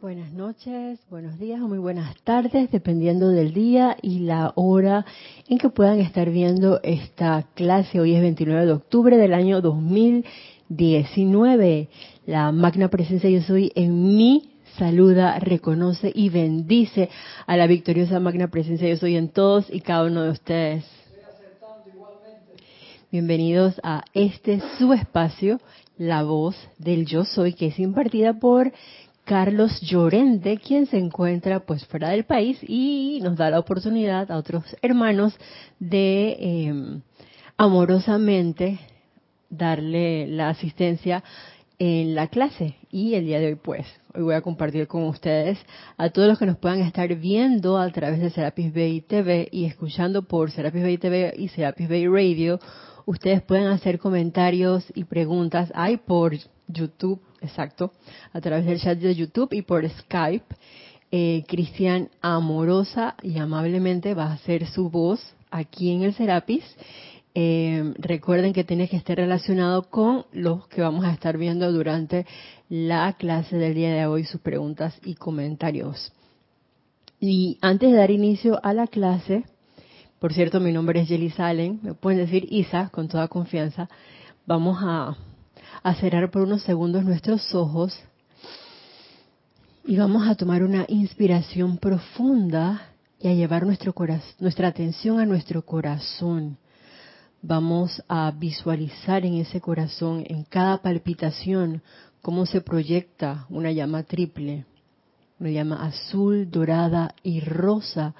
Buenas noches, buenos días o muy buenas tardes, dependiendo del día y la hora en que puedan estar viendo esta clase. Hoy es 29 de octubre del año 2019. La magna presencia yo soy en mí saluda, reconoce y bendice a la victoriosa magna presencia yo soy en todos y cada uno de ustedes. Bienvenidos a este su espacio, la voz del yo soy, que es impartida por Carlos Llorente, quien se encuentra pues fuera del país y nos da la oportunidad a otros hermanos de em, amorosamente darle la asistencia en la clase. Y el día de hoy pues, hoy voy a compartir con ustedes a todos los que nos puedan estar viendo a través de Serapis Bay TV y escuchando por Serapis Bay TV y Serapis Bay Radio. Ustedes pueden hacer comentarios y preguntas. Hay por YouTube exacto, a través del chat de YouTube y por Skype. Eh, Cristian amorosa y amablemente va a hacer su voz aquí en el Serapis. Eh, recuerden que tiene que estar relacionado con los que vamos a estar viendo durante la clase del día de hoy, sus preguntas y comentarios. Y antes de dar inicio a la clase, por cierto, mi nombre es Jelly Salen, me pueden decir Isa con toda confianza, vamos a a cerrar por unos segundos nuestros ojos y vamos a tomar una inspiración profunda y a llevar nuestro nuestra atención a nuestro corazón. Vamos a visualizar en ese corazón, en cada palpitación, cómo se proyecta una llama triple, una llama azul, dorada y rosa,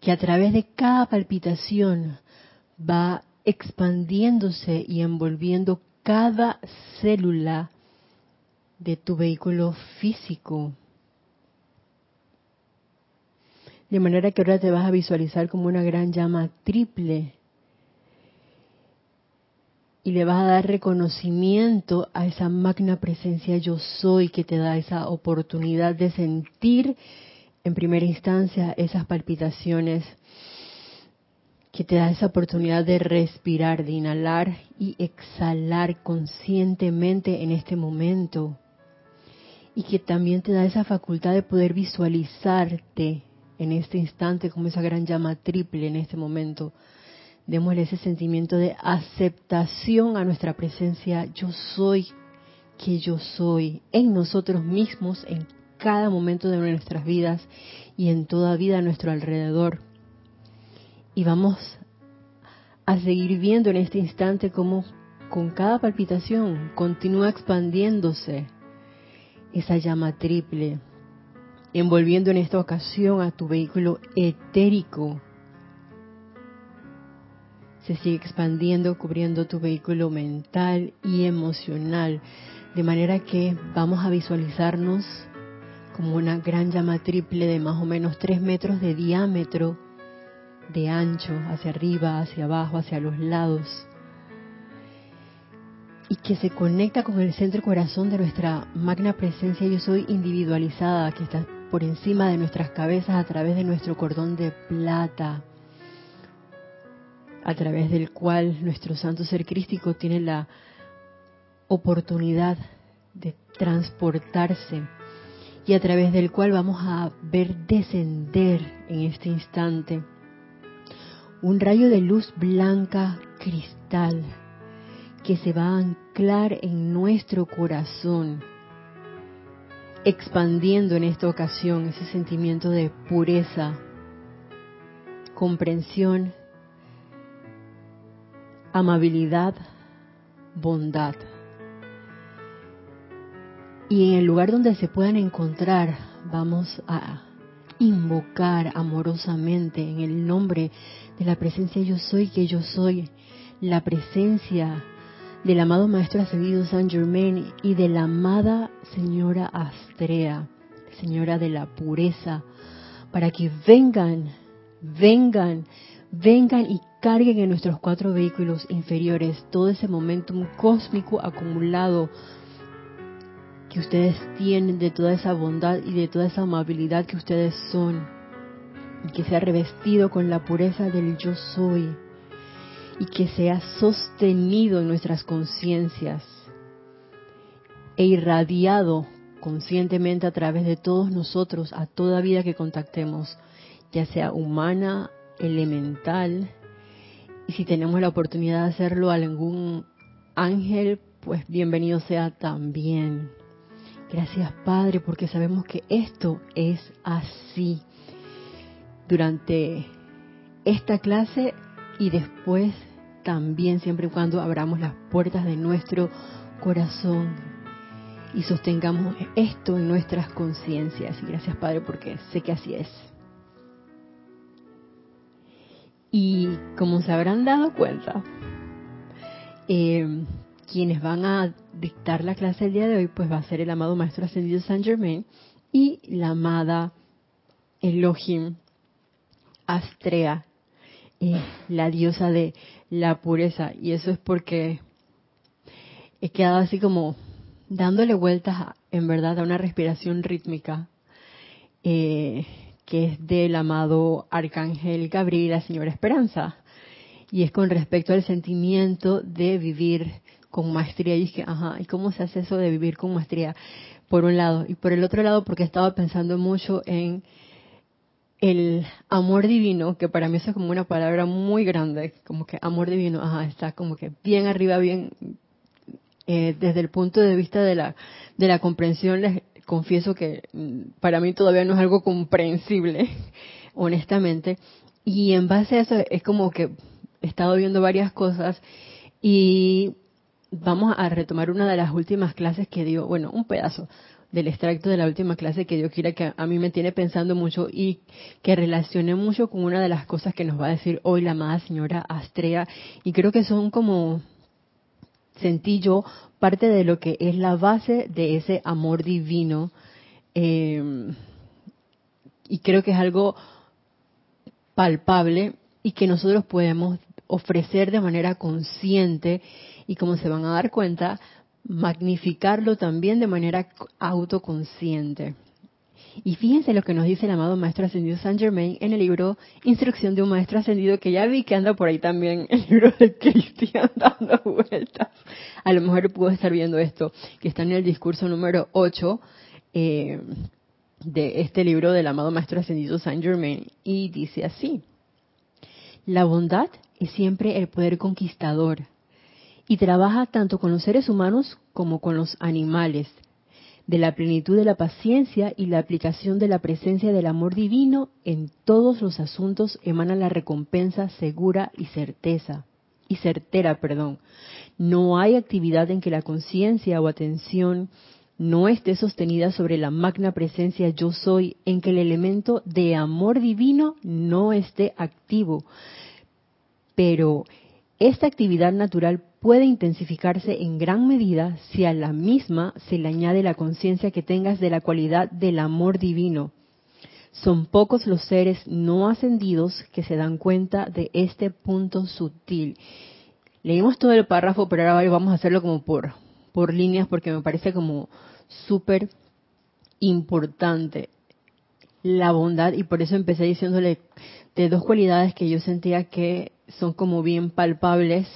que a través de cada palpitación va expandiéndose y envolviendo cada célula de tu vehículo físico. De manera que ahora te vas a visualizar como una gran llama triple y le vas a dar reconocimiento a esa magna presencia yo soy que te da esa oportunidad de sentir en primera instancia esas palpitaciones que te da esa oportunidad de respirar, de inhalar y exhalar conscientemente en este momento. Y que también te da esa facultad de poder visualizarte en este instante como esa gran llama triple en este momento. Démosle ese sentimiento de aceptación a nuestra presencia. Yo soy que yo soy en nosotros mismos, en cada momento de nuestras vidas y en toda vida a nuestro alrededor y vamos a seguir viendo en este instante cómo con cada palpitación continúa expandiéndose esa llama triple, envolviendo en esta ocasión a tu vehículo etérico. Se sigue expandiendo, cubriendo tu vehículo mental y emocional, de manera que vamos a visualizarnos como una gran llama triple de más o menos 3 metros de diámetro de ancho, hacia arriba, hacia abajo, hacia los lados, y que se conecta con el centro corazón de nuestra magna presencia yo soy individualizada, que está por encima de nuestras cabezas a través de nuestro cordón de plata, a través del cual nuestro santo ser crístico tiene la oportunidad de transportarse y a través del cual vamos a ver descender en este instante un rayo de luz blanca cristal que se va a anclar en nuestro corazón, expandiendo en esta ocasión ese sentimiento de pureza, comprensión, amabilidad, bondad. Y en el lugar donde se puedan encontrar, vamos a invocar amorosamente en el nombre de la presencia yo soy que yo soy, la presencia del amado Maestro Ascendido San Germain y de la amada Señora Astrea, Señora de la Pureza, para que vengan, vengan, vengan y carguen en nuestros cuatro vehículos inferiores todo ese momentum cósmico acumulado que ustedes tienen, de toda esa bondad y de toda esa amabilidad que ustedes son, y que sea revestido con la pureza del yo soy, y que sea sostenido en nuestras conciencias e irradiado conscientemente a través de todos nosotros, a toda vida que contactemos, ya sea humana, elemental, y si tenemos la oportunidad de hacerlo a algún ángel, pues bienvenido sea también. Gracias Padre, porque sabemos que esto es así. Durante esta clase y después también, siempre y cuando abramos las puertas de nuestro corazón y sostengamos esto en nuestras conciencias. Y gracias Padre, porque sé que así es. Y como se habrán dado cuenta, eh, quienes van a dictar la clase el día de hoy, pues va a ser el amado Maestro Ascendido Saint Germain y la amada Elohim Astrea, la diosa de la pureza. Y eso es porque he quedado así como dándole vueltas, en verdad, a una respiración rítmica. Eh, que es del amado Arcángel Gabriel la Señora Esperanza. Y es con respecto al sentimiento de vivir con maestría. Y dije, ajá, ¿y cómo se hace eso de vivir con maestría? Por un lado. Y por el otro lado, porque estaba pensando mucho en el amor divino, que para mí eso es como una palabra muy grande, como que amor divino, ajá, está como que bien arriba, bien, eh, desde el punto de vista de la, de la comprensión, les confieso que mm, para mí todavía no es algo comprensible, honestamente, y en base a eso es como que he estado viendo varias cosas y vamos a retomar una de las últimas clases que dio, bueno, un pedazo del extracto de la última clase que dio Kira, que a mí me tiene pensando mucho y que relacione mucho con una de las cosas que nos va a decir hoy la amada señora Astrea. Y creo que son como, sentí yo, parte de lo que es la base de ese amor divino. Eh, y creo que es algo palpable y que nosotros podemos ofrecer de manera consciente y como se van a dar cuenta, magnificarlo también de manera autoconsciente. Y fíjense lo que nos dice el amado Maestro Ascendido Saint Germain en el libro Instrucción de un Maestro Ascendido, que ya vi que anda por ahí también el libro de Cristian dando vueltas. A lo mejor puedo estar viendo esto, que está en el discurso número 8 eh, de este libro del amado Maestro Ascendido Saint Germain, y dice así, la bondad es siempre el poder conquistador y trabaja tanto con los seres humanos como con los animales. De la plenitud de la paciencia y la aplicación de la presencia del amor divino en todos los asuntos emana la recompensa segura y certeza y certera, perdón. No hay actividad en que la conciencia o atención no esté sostenida sobre la magna presencia yo soy, en que el elemento de amor divino no esté activo. Pero esta actividad natural puede intensificarse en gran medida si a la misma se le añade la conciencia que tengas de la cualidad del amor divino. Son pocos los seres no ascendidos que se dan cuenta de este punto sutil. Leímos todo el párrafo, pero ahora vamos a hacerlo como por, por líneas porque me parece como súper importante la bondad y por eso empecé diciéndole de dos cualidades que yo sentía que son como bien palpables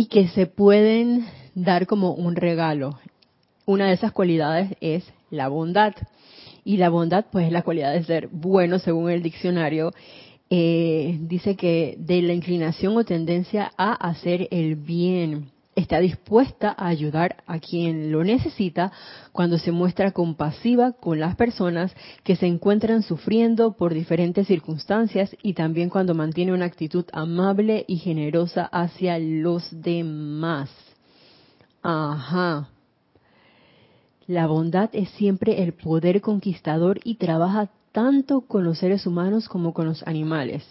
y que se pueden dar como un regalo. Una de esas cualidades es la bondad. Y la bondad, pues, es la cualidad de ser bueno, según el diccionario. Eh, dice que de la inclinación o tendencia a hacer el bien está dispuesta a ayudar a quien lo necesita cuando se muestra compasiva con las personas que se encuentran sufriendo por diferentes circunstancias y también cuando mantiene una actitud amable y generosa hacia los demás. Ajá. La bondad es siempre el poder conquistador y trabaja tanto con los seres humanos como con los animales.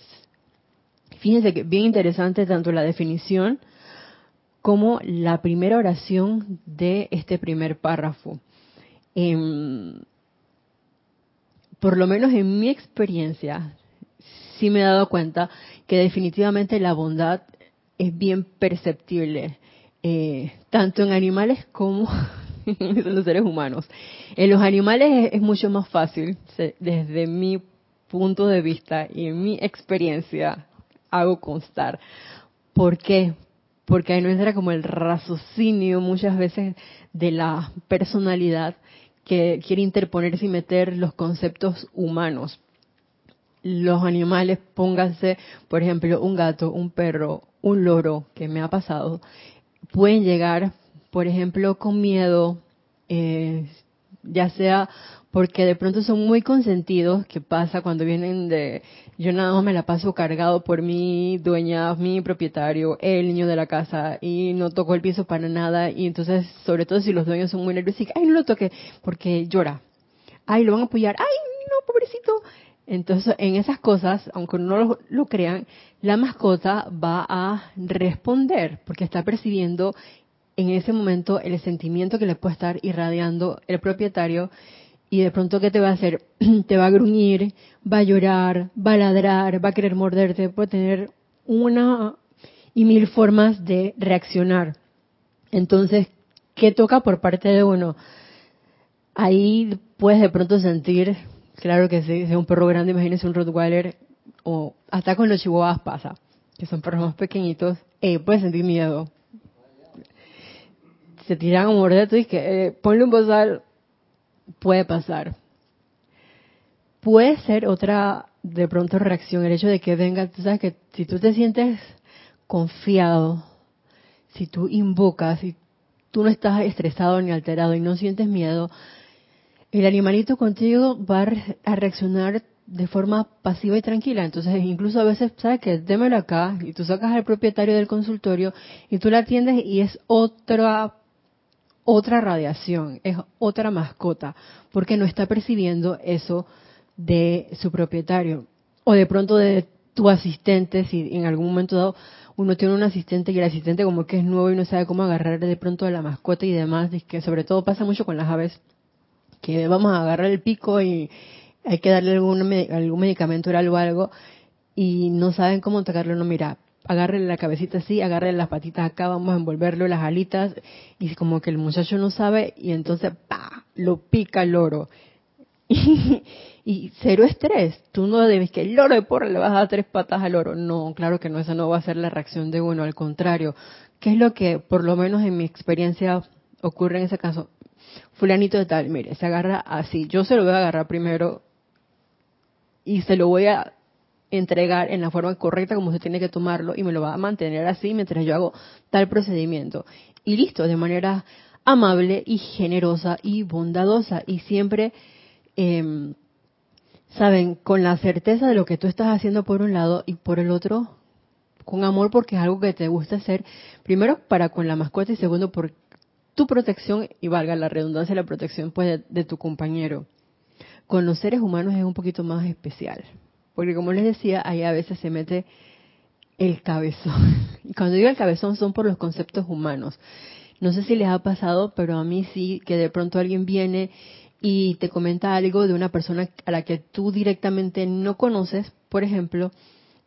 Fíjense que bien interesante tanto la definición como la primera oración de este primer párrafo. Em, por lo menos en mi experiencia, sí me he dado cuenta que definitivamente la bondad es bien perceptible, eh, tanto en animales como en los seres humanos. En los animales es, mucho más fácil, desde mi punto de vista y en mi experiencia hago constar. ¿Por qué? Porque ahí no entra como el raciocinio muchas veces de la personalidad que quiere interponerse y meter los conceptos humanos. Los animales, pónganse, por ejemplo, un gato, un perro, un loro, que me ha pasado, pueden llegar, por ejemplo, con miedo, eh, ya sea porque de pronto son muy consentidos, que pasa cuando vienen de, yo nada más me la paso cargado por mi dueña, mi propietario, el niño de la casa, y no toco el piso para nada, y entonces, sobre todo si los dueños son muy nerviosos, ay, no lo toque, porque llora, ay, lo van a apoyar, ay, no, pobrecito. Entonces, en esas cosas, aunque no lo crean, la mascota va a responder, porque está percibiendo en ese momento el sentimiento que le puede estar irradiando el propietario y de pronto, ¿qué te va a hacer? te va a gruñir, va a llorar, va a ladrar, va a querer morderte, puede tener una y mil formas de reaccionar. Entonces, ¿qué toca por parte de uno? Ahí puedes de pronto sentir, claro que sí, si es un perro grande, imagínese un Rottweiler, o hasta con los chihuahuas pasa, que son perros más pequeñitos, eh, puedes sentir miedo. Se tiran a morder, tú dices, eh, ponle un bozal, puede pasar. Puede ser otra, de pronto, reacción, el hecho de que venga, tú sabes que si tú te sientes confiado, si tú invocas, si tú no estás estresado ni alterado y no sientes miedo, el animalito contigo va a reaccionar de forma pasiva y tranquila. Entonces, incluso a veces, ¿sabes que Démelo acá y tú sacas al propietario del consultorio y tú la atiendes y es otra otra radiación, es otra mascota, porque no está percibiendo eso de su propietario. O de pronto de tu asistente, si en algún momento dado uno tiene un asistente y el asistente como que es nuevo y no sabe cómo agarrar de pronto a la mascota y demás, es que sobre todo pasa mucho con las aves, que vamos a agarrar el pico y hay que darle algún, algún medicamento oral o algo y no saben cómo tocarlo, no mira, agárrele la cabecita así, agárrele las patitas acá, vamos a envolverlo las alitas, y como que el muchacho no sabe, y entonces, pa, lo pica el loro. Y, cero estrés, tú no debes que el loro de porra le vas a dar tres patas al loro. No, claro que no, esa no va a ser la reacción de uno, al contrario. ¿Qué es lo que, por lo menos en mi experiencia, ocurre en ese caso? Fulanito de tal, mire, se agarra así, yo se lo voy a agarrar primero y se lo voy a entregar en la forma correcta como se tiene que tomarlo y me lo va a mantener así mientras yo hago tal procedimiento. Y listo, de manera amable y generosa y bondadosa y siempre, eh, saben, con la certeza de lo que tú estás haciendo por un lado y por el otro, con amor porque es algo que te gusta hacer, primero para con la mascota y segundo por tu protección y valga la redundancia, la protección pues de, de tu compañero. Con los seres humanos es un poquito más especial. Porque como les decía, ahí a veces se mete el cabezón. Y cuando digo el cabezón son por los conceptos humanos. No sé si les ha pasado, pero a mí sí, que de pronto alguien viene y te comenta algo de una persona a la que tú directamente no conoces, por ejemplo,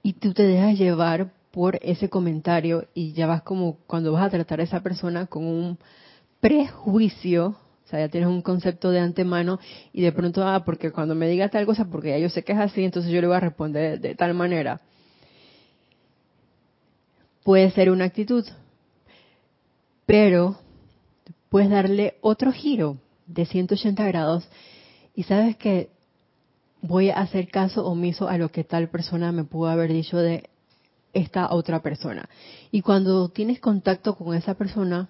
y tú te dejas llevar por ese comentario y ya vas como cuando vas a tratar a esa persona con un prejuicio sea, ya tienes un concepto de antemano y de pronto, ah, porque cuando me diga tal cosa, porque ya yo sé que es así, entonces yo le voy a responder de, tal manera. Puede ser una actitud, pero puedes darle otro giro de 180 grados y sabes que voy a hacer caso omiso a lo que tal persona me pudo haber dicho de esta otra persona. Y cuando tienes contacto con esa persona,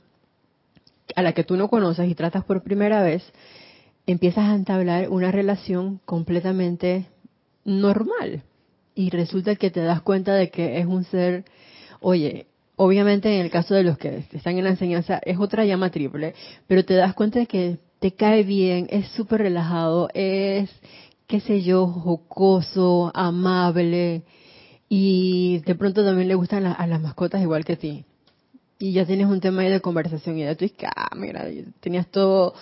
a la que tú no conoces y tratas por primera vez, empiezas a entablar una relación completamente normal. Y resulta que te das cuenta de que es un ser, oye, obviamente en el caso de los que están en la enseñanza es otra llama triple, pero te das cuenta de que te cae bien, es súper relajado, es, qué sé yo, jocoso, amable, y de pronto también le gustan a las mascotas igual que a ti y ya tienes un tema ahí de conversación y ya tú dices, ah, mira, tenías todo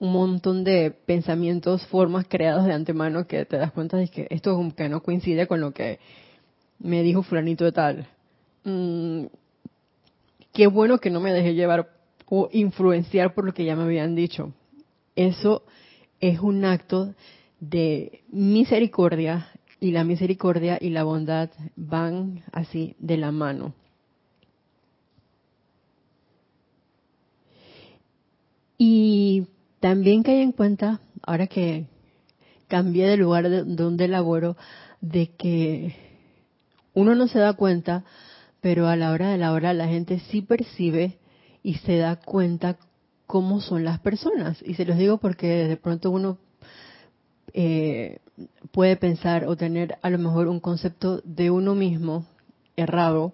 un montón de pensamientos, formas creados de antemano que te das cuenta de que esto como que no coincide con lo que me dijo fulanito de tal. Mm, qué bueno que no me dejé llevar o influenciar por lo que ya me habían dicho. Eso es un acto de misericordia y la misericordia y la bondad van así de la mano. También que hay en cuenta, ahora que cambié de lugar de donde laboro, de que uno no se da cuenta, pero a la hora de la hora la gente sí percibe y se da cuenta cómo son las personas. Y se los digo porque de pronto uno eh, puede pensar o tener a lo mejor un concepto de uno mismo errado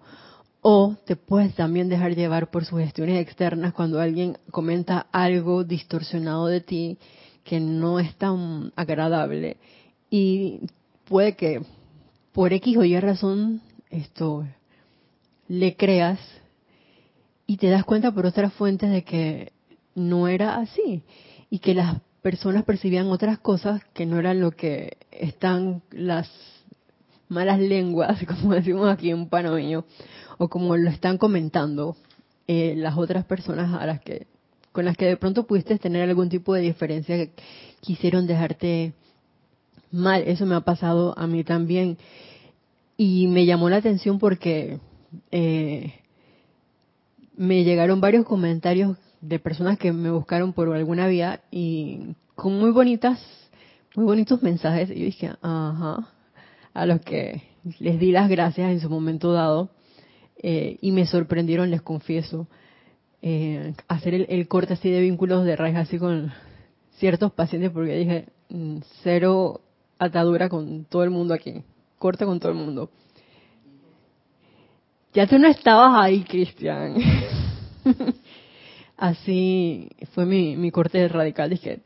o te puedes también dejar llevar por sugestiones externas cuando alguien comenta algo distorsionado de ti que no es tan agradable. Y puede que por X o Y razón esto le creas y te das cuenta por otras fuentes de que no era así y que las personas percibían otras cosas que no eran lo que están las malas lenguas, como decimos aquí en panameño, o como lo están comentando eh, las otras personas a las que con las que de pronto pudiste tener algún tipo de diferencia que quisieron dejarte mal. Eso me ha pasado a mí también. Y me llamó la atención porque eh, me llegaron varios comentarios de personas que me buscaron por alguna vía y con muy bonitas, muy bonitos mensajes. Y yo dije, ajá, a los que les di las gracias en su momento dado. Eh, y me sorprendieron, les confieso, eh, hacer el, corte así de vínculos de raíz así con ciertos pacientes porque dije, mm, cero atadura con todo el mundo aquí, corta con todo el mundo. Ya tú no estabas ahí, Cristian. así fue mi, mi corte radical. Dije,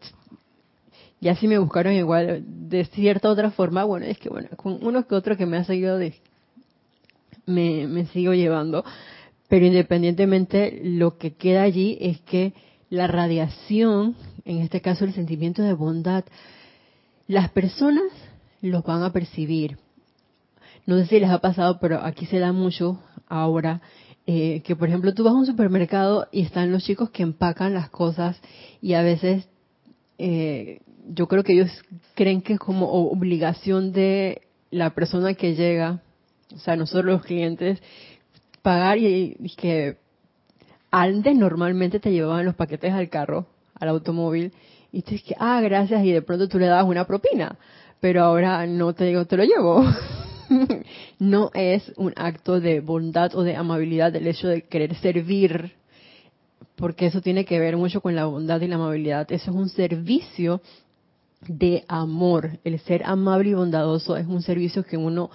ya si me buscaron igual de cierta otra forma, bueno, es que bueno, con uno que otro que me ha seguido de, me, sigo llevando. Pero independientemente, lo que queda allí es que la radiación, en este caso el sentimiento de bondad, las personas los van a percibir. No sé si les ha pasado, pero aquí se da mucho ahora, eh, que por ejemplo tú vas a un supermercado y están los chicos que empacan las cosas y a veces eh, yo creo que ellos creen que es como obligación de la persona que llega o sea, nosotros los clientes, pagar y, que antes normalmente te llevaban los paquetes al carro, al automóvil, y te dices, ah, gracias, y de pronto tú le dabas una propina, pero ahora no te digo, te lo llevo. no es un acto de bondad o de amabilidad el hecho de querer servir, porque eso tiene que ver mucho con la bondad y la amabilidad. Eso es un servicio de amor. El ser amable y bondadoso es un servicio que uno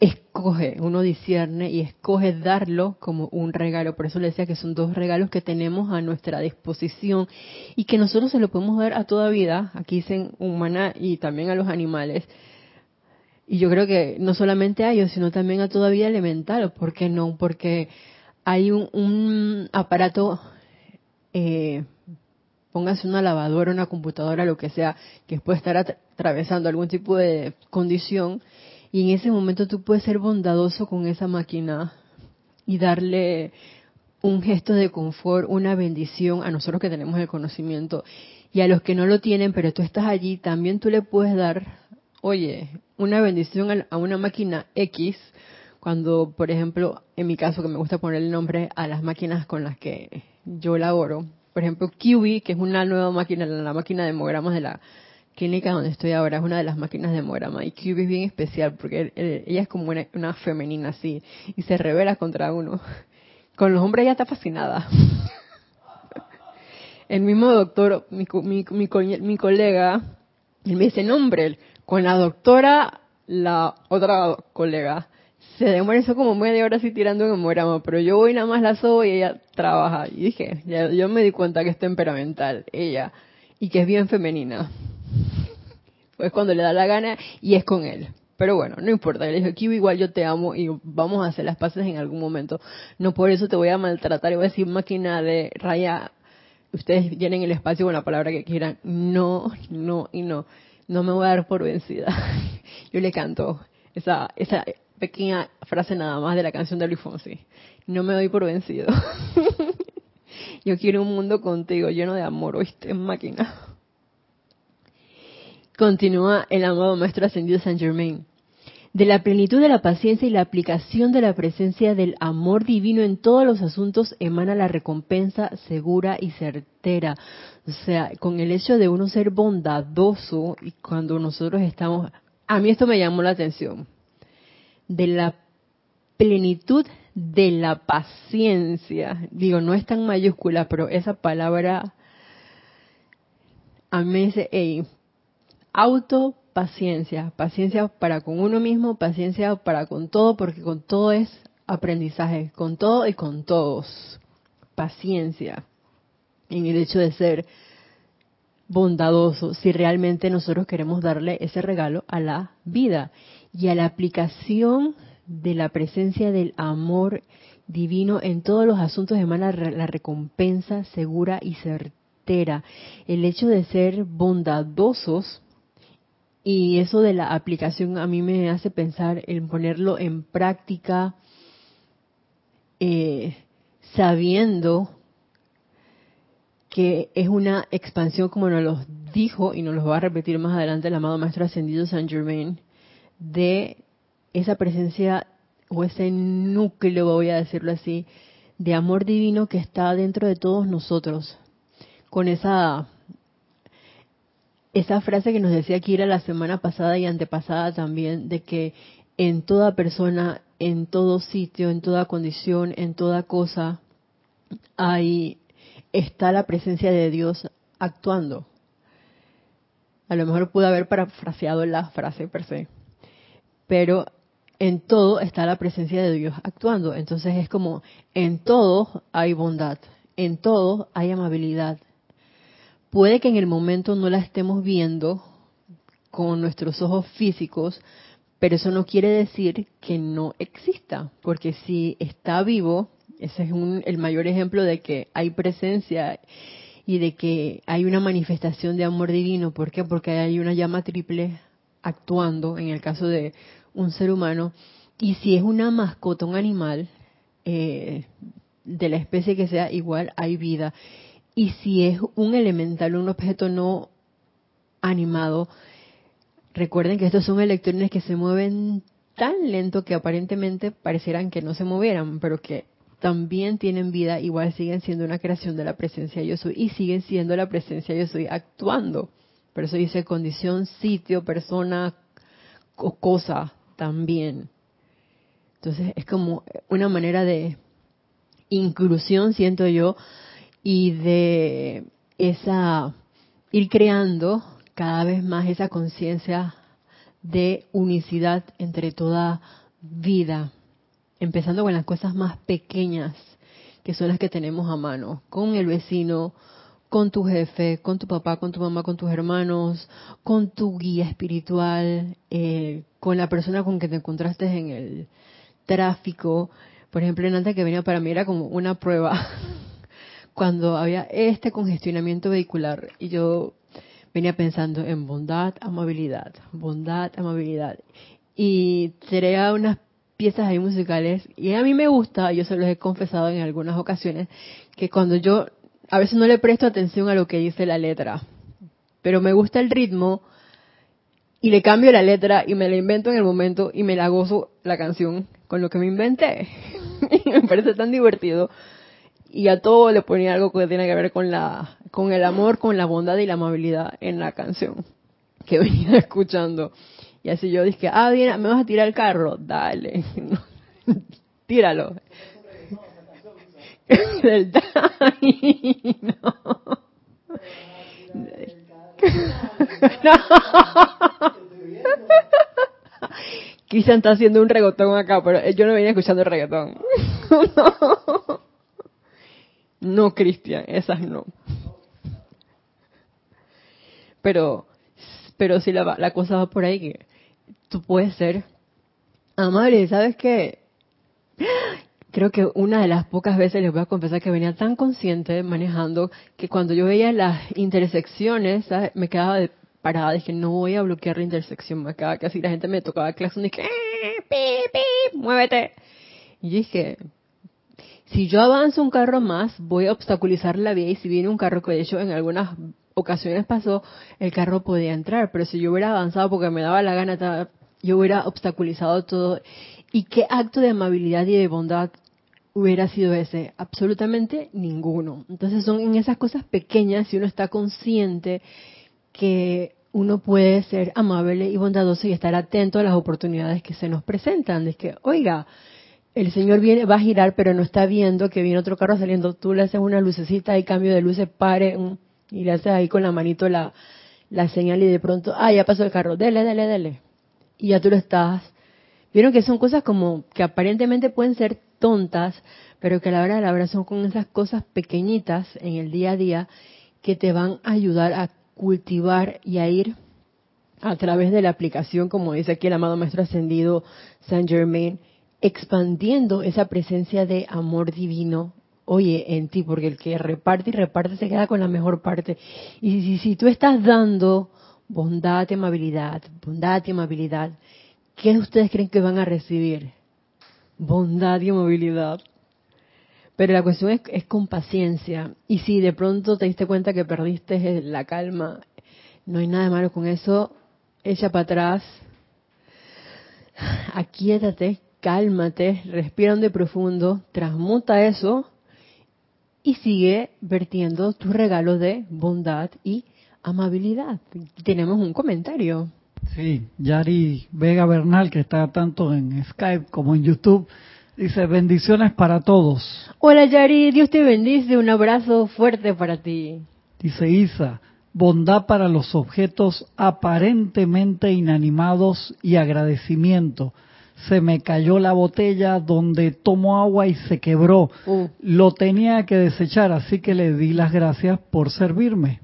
escoge, uno discierne y escoge darlo como un regalo. Por eso le decía que son dos regalos que tenemos a nuestra disposición y que nosotros se lo podemos dar a toda vida, aquí dicen humana y también a los animales. Y yo creo que no solamente a ellos, sino también a toda vida elemental. ¿Por qué no? Porque hay un, aparato, eh, póngase una lavadora, una computadora, lo que sea, que puede estar atravesando algún tipo de condición y en ese momento tú puedes ser bondadoso con esa máquina y darle un gesto de confort, una bendición a nosotros que tenemos el conocimiento. Y a los que no lo tienen, pero tú estás allí, también tú le puedes dar, oye, una bendición a una máquina X, cuando, por ejemplo, en mi caso, que me gusta poner el nombre a las máquinas con las que yo laboro, por ejemplo, Kiwi, que es una nueva máquina, la máquina de hemogramas de la clínica donde estoy ahora es una de las máquinas de hemograma y Cube es bien especial porque ella es como una, femenina así y se revela contra uno. Con los hombres ella está fascinada. El mismo doctor, mi, mi, mi, colega, él me dice, nombre, con la doctora, la otra colega, se demora eso como media hora así tirando un hemograma, pero yo voy nada más la sobo y ella trabaja. Y dije, yo me di cuenta que es temperamental, ella, y que es bien femenina. Pues cuando le da la gana y es con él. Pero bueno, no importa. Le dije, Kiwi, igual yo te amo y vamos a hacer las paces en algún momento. No por eso te voy a maltratar y voy a decir máquina de raya. Ustedes llenen el espacio con la palabra que quieran. No, no y no. No me voy a dar por vencida. Yo le canto esa, esa pequeña frase nada más de la canción de Luis Fonsi. No me doy por vencido. Yo quiero un mundo contigo lleno de amor, ¿oíste, máquina? Continúa el amado Maestro Ascendido San Germain. de la plenitud de la paciencia y la aplicación de la presencia del amor divino en todos los asuntos emana la recompensa segura y certera. O sea, con el hecho de uno ser bondadoso y cuando nosotros estamos, a mí esto me llamó la atención, de la plenitud de la paciencia. Digo, no es tan mayúscula, pero esa palabra a mí me dice, hey, auto paciencia, paciencia para con uno mismo, paciencia para con todo, porque con todo es aprendizaje, con todo y con todos. Paciencia en el hecho de ser bondadoso, si realmente nosotros queremos darle ese regalo a la vida y a la aplicación de la presencia del amor divino en todos los asuntos de la, recompensa segura y certera. El hecho de ser bondadosos y eso de la aplicación a mí me hace pensar en ponerlo en práctica, eh, sabiendo que es una expansión como nos lo dijo y nos lo va a repetir más adelante el amado Maestro Ascendido Saint Germain, de esa presencia o ese núcleo, voy a decirlo así, de amor divino que está dentro de todos nosotros, con esa esa frase que nos decía Kira la semana pasada y antepasada también, de que en toda persona, en todo sitio, en toda condición, en toda cosa, ahí está la presencia de Dios actuando. A lo mejor pude haber parafraseado la frase per se, pero en todo está la presencia de Dios actuando. Entonces es como, en todo hay bondad, en todo hay amabilidad, puede que en el momento no la estemos viendo con nuestros ojos físicos, pero eso no quiere decir que no exista, porque si está vivo, ese es el mayor ejemplo de que hay presencia y de que hay una manifestación de amor divino. ¿Por qué? Porque hay una llama triple actuando en el caso de un ser humano. Y si es una mascota, un animal, eh, de la especie que sea, igual hay vida. Y si es un elemental, un objeto no animado, recuerden que estos son electrones que se mueven tan lento que aparentemente parecieran que no se movieran, pero que también tienen vida, igual siguen siendo una creación de la presencia yo soy y siguen siendo la presencia yo soy actuando. Por eso dice condición, sitio, persona o cosa también. Entonces es como una manera de inclusión, siento yo, y de esa ir creando cada vez más esa conciencia de unicidad entre toda vida, empezando con las cosas más pequeñas, que son las que tenemos a mano, con el vecino, con tu jefe, con tu papá, con tu mamá, con tus hermanos, con tu guía espiritual, eh, con la persona con que te encontraste en el tráfico. Por ejemplo, en antes que venía para mí era como una prueba cuando había este congestionamiento vehicular y yo venía pensando en bondad, amabilidad, bondad, amabilidad. Y sería unas piezas ahí musicales y a mí me gusta, yo se los he confesado en algunas ocasiones, que cuando yo a veces no le presto atención a lo que dice la letra, pero me gusta el ritmo y le cambio la letra y me la invento en el momento y me la gozo la canción con lo que me inventé. y me parece tan divertido y a todo le ponía algo que tiene que ver con la con el amor, con la bondad y la amabilidad en la canción que venía escuchando. Y así yo dije, ah, bien, ¿me vas a tirar el carro? Dale, tíralo. Del no. Cristian está haciendo un reggaetón acá, pero yo no venía escuchando el reggaetón. no. No, Cristian, esas no. Pero, pero si la, la cosa va por ahí, tú puedes ser amable, ¿sabes qué? Creo que una de las pocas veces les voy a confesar que venía tan consciente manejando que cuando yo veía las intersecciones, me quedaba de parada, dije, no voy a bloquear la intersección, me acaba casi la gente me tocaba claxon dije, ¡Eh, pi, pi, muévete. Y dije, si yo avanzo un carro más, voy a obstaculizar la vía y si viene un carro que de hecho en algunas ocasiones pasó, el carro podía entrar, pero si yo hubiera avanzado porque me daba la gana, yo hubiera obstaculizado todo. ¿Y qué acto de amabilidad y de bondad hubiera sido ese? Absolutamente ninguno. Entonces son en esas cosas pequeñas, si uno está consciente que uno puede ser amable y bondadoso y estar atento a las oportunidades que se nos presentan. Es que, oiga, el Señor viene, va a girar, pero no está viendo que viene otro carro saliendo. Tú le haces una lucecita y cambio de luces, pare, y le haces ahí con la manito la, la señal y de pronto, ah, ya pasó el carro, dele, dele, dele. Y ya tú lo estás. Vieron que son cosas como que aparentemente pueden ser tontas, pero que a la hora de la hora son con esas cosas pequeñitas en el día a día que te van a ayudar a cultivar y a ir a través de la aplicación, como dice aquí el amado Maestro Ascendido Saint Germain, expandiendo esa presencia de amor divino, oye, en ti, porque el que reparte y reparte se queda con la mejor parte. Y si, si tú estás dando bondad y amabilidad, bondad y amabilidad, ¿qué ustedes creen que van a recibir? Bondad y amabilidad. Pero la cuestión es, con paciencia. Y si de pronto te diste cuenta que perdiste la calma, no hay nada malo con eso, echa para atrás, aquíétate, cálmate, respira de profundo, transmuta eso y sigue vertiendo tu regalo de bondad y amabilidad. Tenemos un comentario. Sí, Yari Vega Bernal, que está tanto en Skype como en YouTube, Dice, bendiciones para todos. Hola Yari, Dios te bendice, un abrazo fuerte para ti. Dice Isa, bondad para los objetos aparentemente inanimados y agradecimiento. Se me cayó la botella donde tomo agua y se quebró. Uh. Lo tenía que desechar, así que le di las gracias por servirme.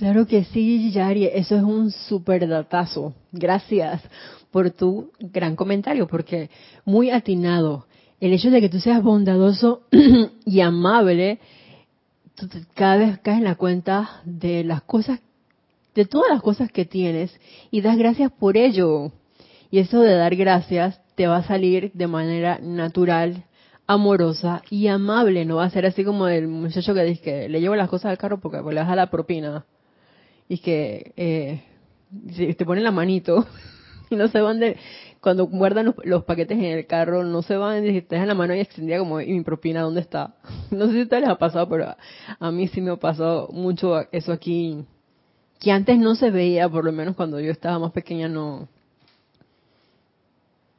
Claro que sí, Yari, eso es un super datazo. Gracias por tu gran comentario, porque muy atinado el hecho de que tú seas bondadoso y amable, tú cada vez caes en la cuenta de las cosas, de todas las cosas que tienes y das gracias por ello. Y eso de dar gracias te va a salir de manera natural, amorosa y amable. No va a ser así como el muchacho que dice que le llevo las cosas al carro porque le das a la propina. Y que eh, te ponen la manito y no sé dónde cuando guardan los, paquetes en el carro, no se van y te dejan la mano y extendida como, ¿y mi propina dónde está? No sé si a ustedes les ha pasado, pero a, mí sí me ha pasado mucho eso aquí, que antes no se veía, por lo menos cuando yo estaba más pequeña no,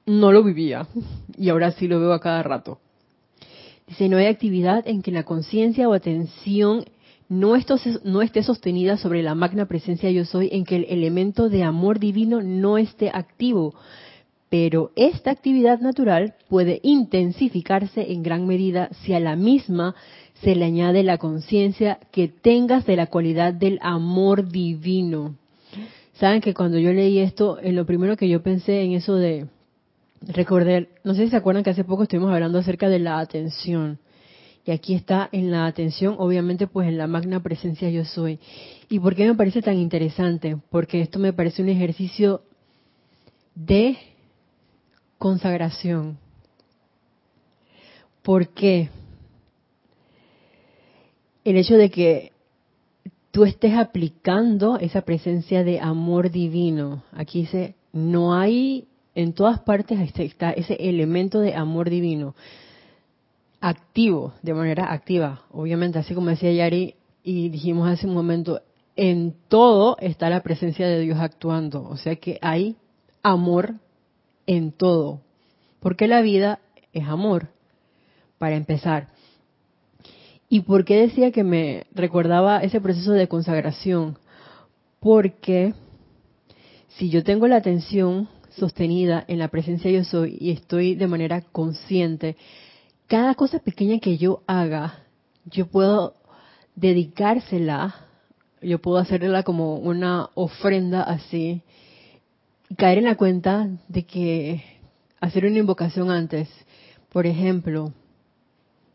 no lo vivía. Y ahora sí lo veo a cada rato. Dice, no hay actividad en que la conciencia o atención no, esté sostenida sobre la magna presencia yo soy, en que el elemento de amor divino no esté activo, pero esta actividad natural puede intensificarse en gran medida si a la misma se le añade la conciencia que tengas de la cualidad del amor divino. Saben que cuando yo leí esto, en lo primero que yo pensé en eso de recordar, no sé si se acuerdan que hace poco estuvimos hablando acerca de la atención. Y aquí está en la atención, obviamente, pues en la magna presencia yo soy. ¿Y por qué me parece tan interesante? Porque esto me parece un ejercicio de consagración. ¿Por qué? El hecho de que tú estés aplicando esa presencia de amor divino. Aquí dice, no hay, en todas partes está ese elemento de amor divino. Activo, de manera activa. Obviamente, así como decía Yari y dijimos hace un momento, en todo está la presencia de Dios actuando. O sea que hay amor en todo. Porque la vida es amor, para empezar. ¿Y por qué decía que me recordaba ese proceso de consagración? Porque si yo tengo la atención sostenida en la presencia yo soy y estoy de manera consciente, cada cosa pequeña que yo haga, yo puedo dedicársela, yo puedo hacerla como una ofrenda así, caer en la cuenta de que hacer una invocación antes, por ejemplo,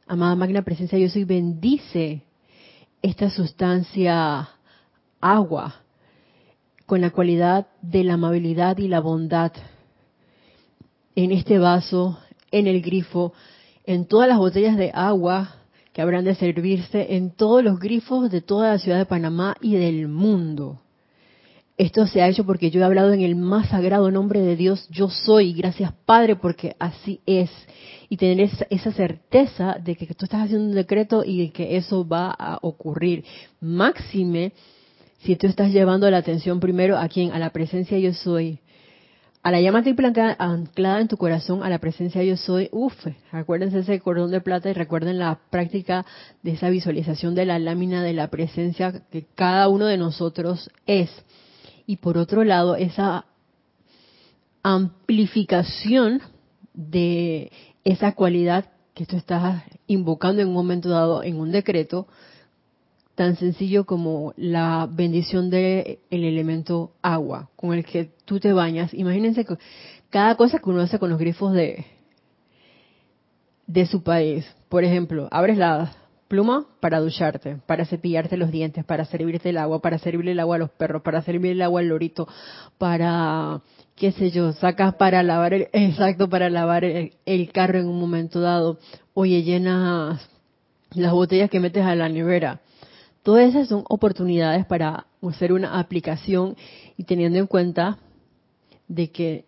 amada magna presencia, yo soy bendice esta sustancia agua con la cualidad de la amabilidad y la bondad en este vaso, en el grifo, en todas las botellas de agua que habrán de servirse, en todos los grifos de toda la ciudad de Panamá y del mundo esto se ha hecho porque yo he hablado en el más sagrado nombre de Dios, yo soy, gracias Padre, porque así es. Y tener esa, certeza de que tú estás haciendo un decreto y de que eso va a ocurrir. Máxime, si tú estás llevando la atención primero a quién, a la presencia yo soy, a la llama triple anclada en tu corazón, a la presencia yo soy, uff, acuérdense ese cordón de plata y recuerden la práctica de esa visualización de la lámina de la presencia que cada uno de nosotros es. Y por otro lado esa amplificación de esa cualidad que tú estás invocando en un momento dado en un decreto tan sencillo como la bendición del el elemento agua con el que tú te bañas. Imagínense que cada cosa que uno hace con los grifos de de su país. Por ejemplo, abres la pluma para ducharte, para cepillarte los dientes, para servirte el agua, para servirle el agua a los perros, para servirle el agua al lorito, para, qué sé yo, sacas para lavar el, exacto, para lavar el, carro en un momento dado. Oye, llenas las botellas que metes a la nevera. Todas esas son oportunidades para hacer una aplicación y teniendo en cuenta de que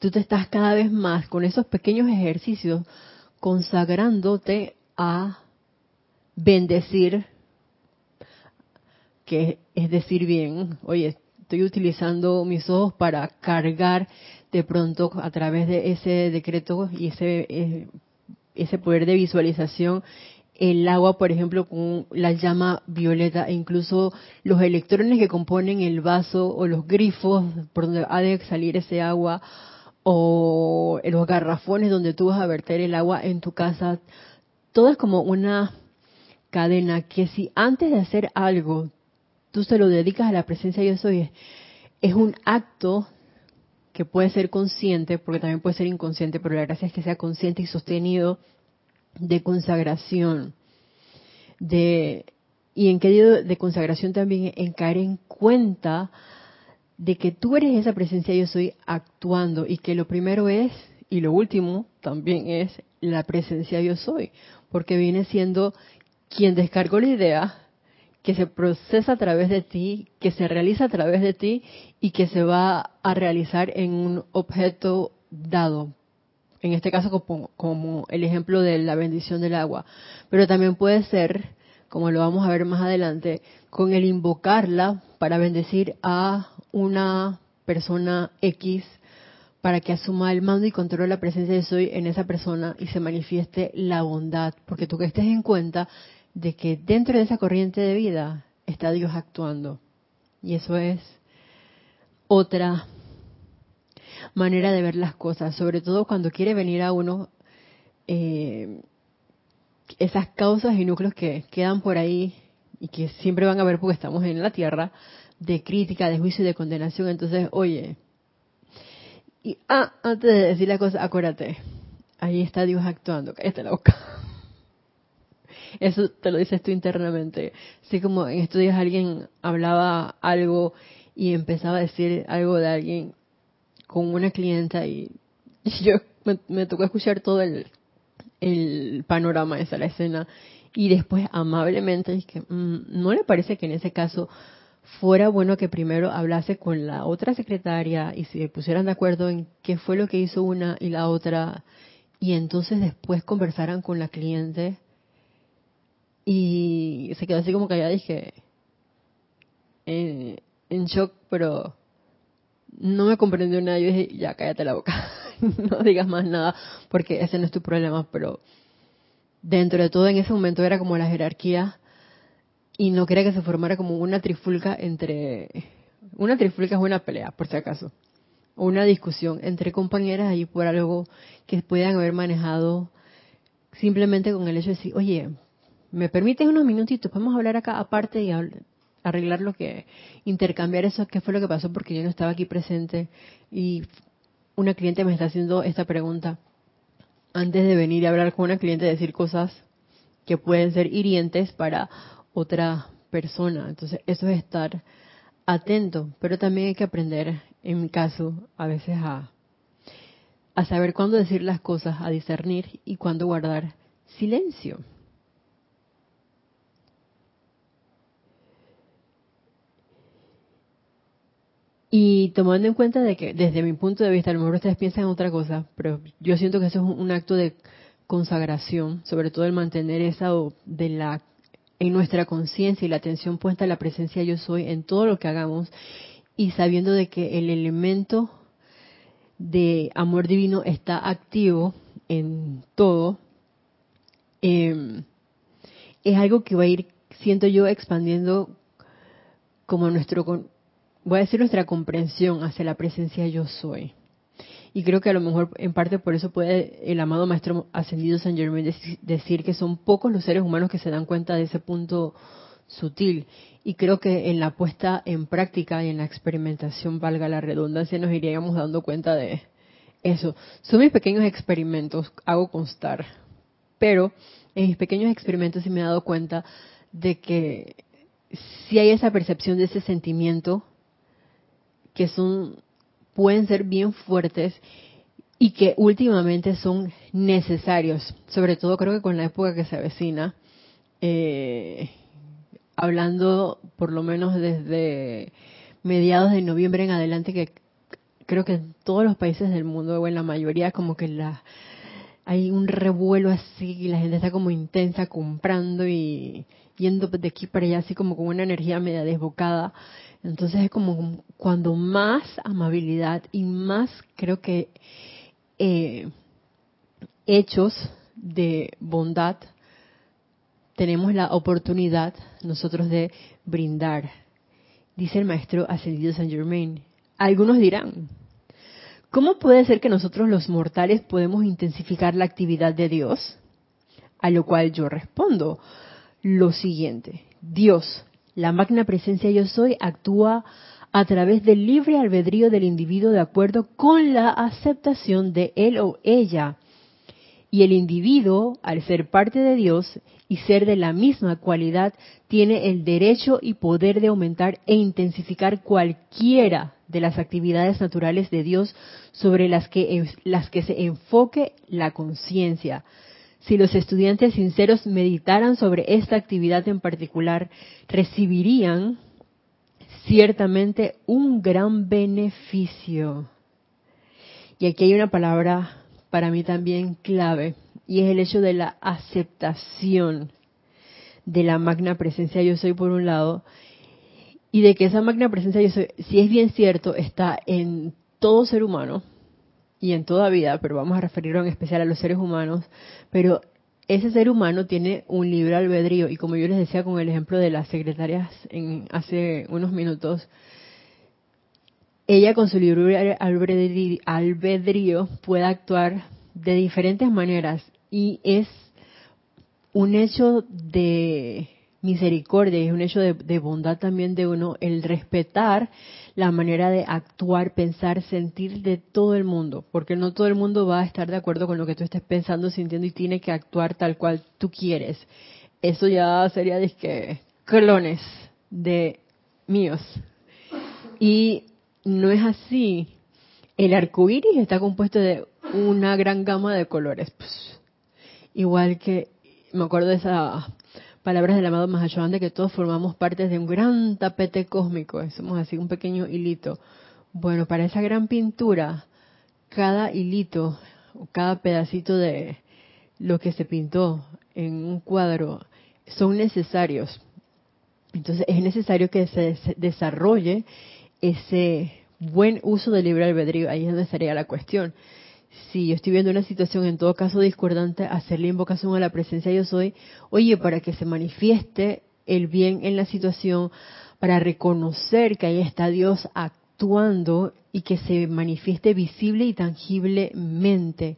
tú te estás cada vez más con esos pequeños ejercicios consagrándote a bendecir, que es decir bien, oye, estoy utilizando mis ojos para cargar de pronto a través de ese decreto y ese, eh, ese poder de visualización el agua, por ejemplo, con la llama violeta e incluso los electrones que componen el vaso o los grifos por donde ha de salir ese agua o los garrafones donde tú vas a verter el agua en tu casa. Todo es como una cadena que si antes de hacer algo tú se lo dedicas a la presencia de yo soy, es un acto que puede ser consciente, porque también puede ser inconsciente, pero la gracia es que sea consciente y sostenido de consagración, de y en qué de consagración también en caer en cuenta de que tú eres esa presencia yo soy actuando y que lo primero es y lo último también es la presencia yo soy, porque viene siendo quien descargó la idea, que se procesa a través de ti, que se realiza a través de ti y que se va a realizar en un objeto dado. En este caso como, como el ejemplo de la bendición del agua. Pero también puede ser, como lo vamos a ver más adelante, con el invocarla para bendecir a una persona X para que asuma el mando y controle la presencia de soy en esa persona y se manifieste la bondad. Porque tú que estés en cuenta de que dentro de esa corriente de vida está Dios actuando. Y eso es otra manera de ver las cosas, sobre todo cuando quiere venir a uno eh, esas causas y núcleos que quedan por ahí y que siempre van a ver porque estamos en la tierra, de crítica, de juicio y de condenación. Entonces, oye, y ah, antes de decir la cosa, acuérdate, ahí está Dios actuando, cállate la boca. Eso te lo dices tú internamente. Así como en estos días alguien hablaba algo y empezaba a decir algo de alguien con una clienta y yo me, tocó escuchar todo el, panorama esa, la escena, y después amablemente dije, mm, ¿no le parece que en ese caso fuera bueno que primero hablase con la otra secretaria y se pusieran de acuerdo en qué fue lo que hizo una y la otra y entonces después conversaran con la cliente y se quedó así como que ya dije, en, en shock, pero no me comprendió nada. Yo dije, ya cállate la boca, no digas más nada, porque ese no es tu problema. Pero dentro de todo, en ese momento era como la jerarquía y no quería que se formara como una trifulca entre. Una trifulca es una pelea, por si acaso. O una discusión entre compañeras ahí por algo que puedan haber manejado simplemente con el hecho de decir, oye, ¿Me permiten unos minutitos? Podemos hablar acá aparte y arreglar lo que, intercambiar eso, qué fue lo que pasó porque yo no estaba aquí presente y una cliente me está haciendo esta pregunta antes de venir a hablar con una cliente, decir cosas que pueden ser hirientes para otra persona. Entonces, eso es estar atento, pero también hay que aprender, en mi caso, a veces a, a saber cuándo decir las cosas, a discernir y cuándo guardar silencio. Y tomando en cuenta de que desde mi punto de vista, a lo mejor ustedes piensan en otra cosa, pero yo siento que eso es un acto de consagración, sobre todo el mantener esa de la en nuestra conciencia y la atención puesta en la presencia yo soy en todo lo que hagamos y sabiendo de que el elemento de amor divino está activo en todo, em, es algo que va a ir, siento yo, expandiendo como nuestro, voy a decir nuestra comprensión hacia la presencia yo soy. Y creo que a lo mejor en parte por eso puede el amado Maestro Ascendido San Germain decir que son pocos los seres humanos que se dan cuenta de ese punto sutil. Y creo que en la puesta en práctica y en la experimentación, valga la redundancia, nos iríamos dando cuenta de eso. Son mis pequeños experimentos, hago constar. Pero en mis pequeños experimentos sí me he dado cuenta de que si hay esa percepción de ese sentimiento que son pueden ser bien fuertes y que últimamente son necesarios, sobre todo creo que con la época que se avecina, eh, hablando por lo menos desde mediados de noviembre en adelante, que creo que en todos los países del mundo, o en la mayoría, como que la, hay un revuelo así, y la gente está como intensa comprando y yendo de aquí para allá, así como con una energía media desbocada. Entonces es como cuando más amabilidad y más creo que eh, hechos de bondad tenemos la oportunidad nosotros de brindar. Dice el maestro ascendido San Germain. Algunos dirán, ¿cómo puede ser que nosotros los mortales podemos intensificar la actividad de Dios? A lo cual yo respondo lo siguiente. Dios la magna presencia yo soy actúa a través del libre albedrío del individuo de acuerdo con la aceptación de él o ella. Y el individuo, al ser parte de Dios y ser de la misma cualidad, tiene el derecho y poder de aumentar e intensificar cualquiera de las actividades naturales de Dios sobre las que, las que se enfoque la conciencia si los estudiantes sinceros meditaran sobre esta actividad en particular, recibirían ciertamente un gran beneficio. Y aquí hay una palabra para mí también clave, y es el hecho de la aceptación de la magna presencia yo soy por un lado, y de que esa magna presencia yo soy, si es bien cierto, está en todo ser humano, y en toda vida, pero vamos a referirlo en especial a los seres humanos, pero ese ser humano tiene un libre albedrío. Y como yo les decía con el ejemplo de las secretarias en hace unos minutos, ella con su libre albedrío puede actuar de diferentes maneras. Y es un hecho de misericordia, es un hecho de, bondad también de uno el respetar la manera de actuar, pensar, sentir de todo el mundo, porque no todo el mundo va a estar de acuerdo con lo que tú estés pensando, sintiendo y tiene que actuar tal cual tú quieres. Eso ya sería que clones de míos. Y no es así. El arco iris está compuesto de una gran gama de colores. Pues, igual que, me acuerdo de esa palabras del amado Mahashohan de que todos formamos parte de un gran tapete cósmico, somos así un pequeño hilito. Bueno, para esa gran pintura, cada hilito, cada pedacito de lo que se pintó en un cuadro son necesarios. Entonces es necesario que se desarrolle ese buen uso del libre albedrío. Ahí es donde estaría la cuestión si yo estoy viendo una situación en todo caso discordante, hacerle invocación a la presencia yo soy, oye, para que se manifieste el bien en la situación, para reconocer que ahí está Dios actuando y que se manifieste visible y tangiblemente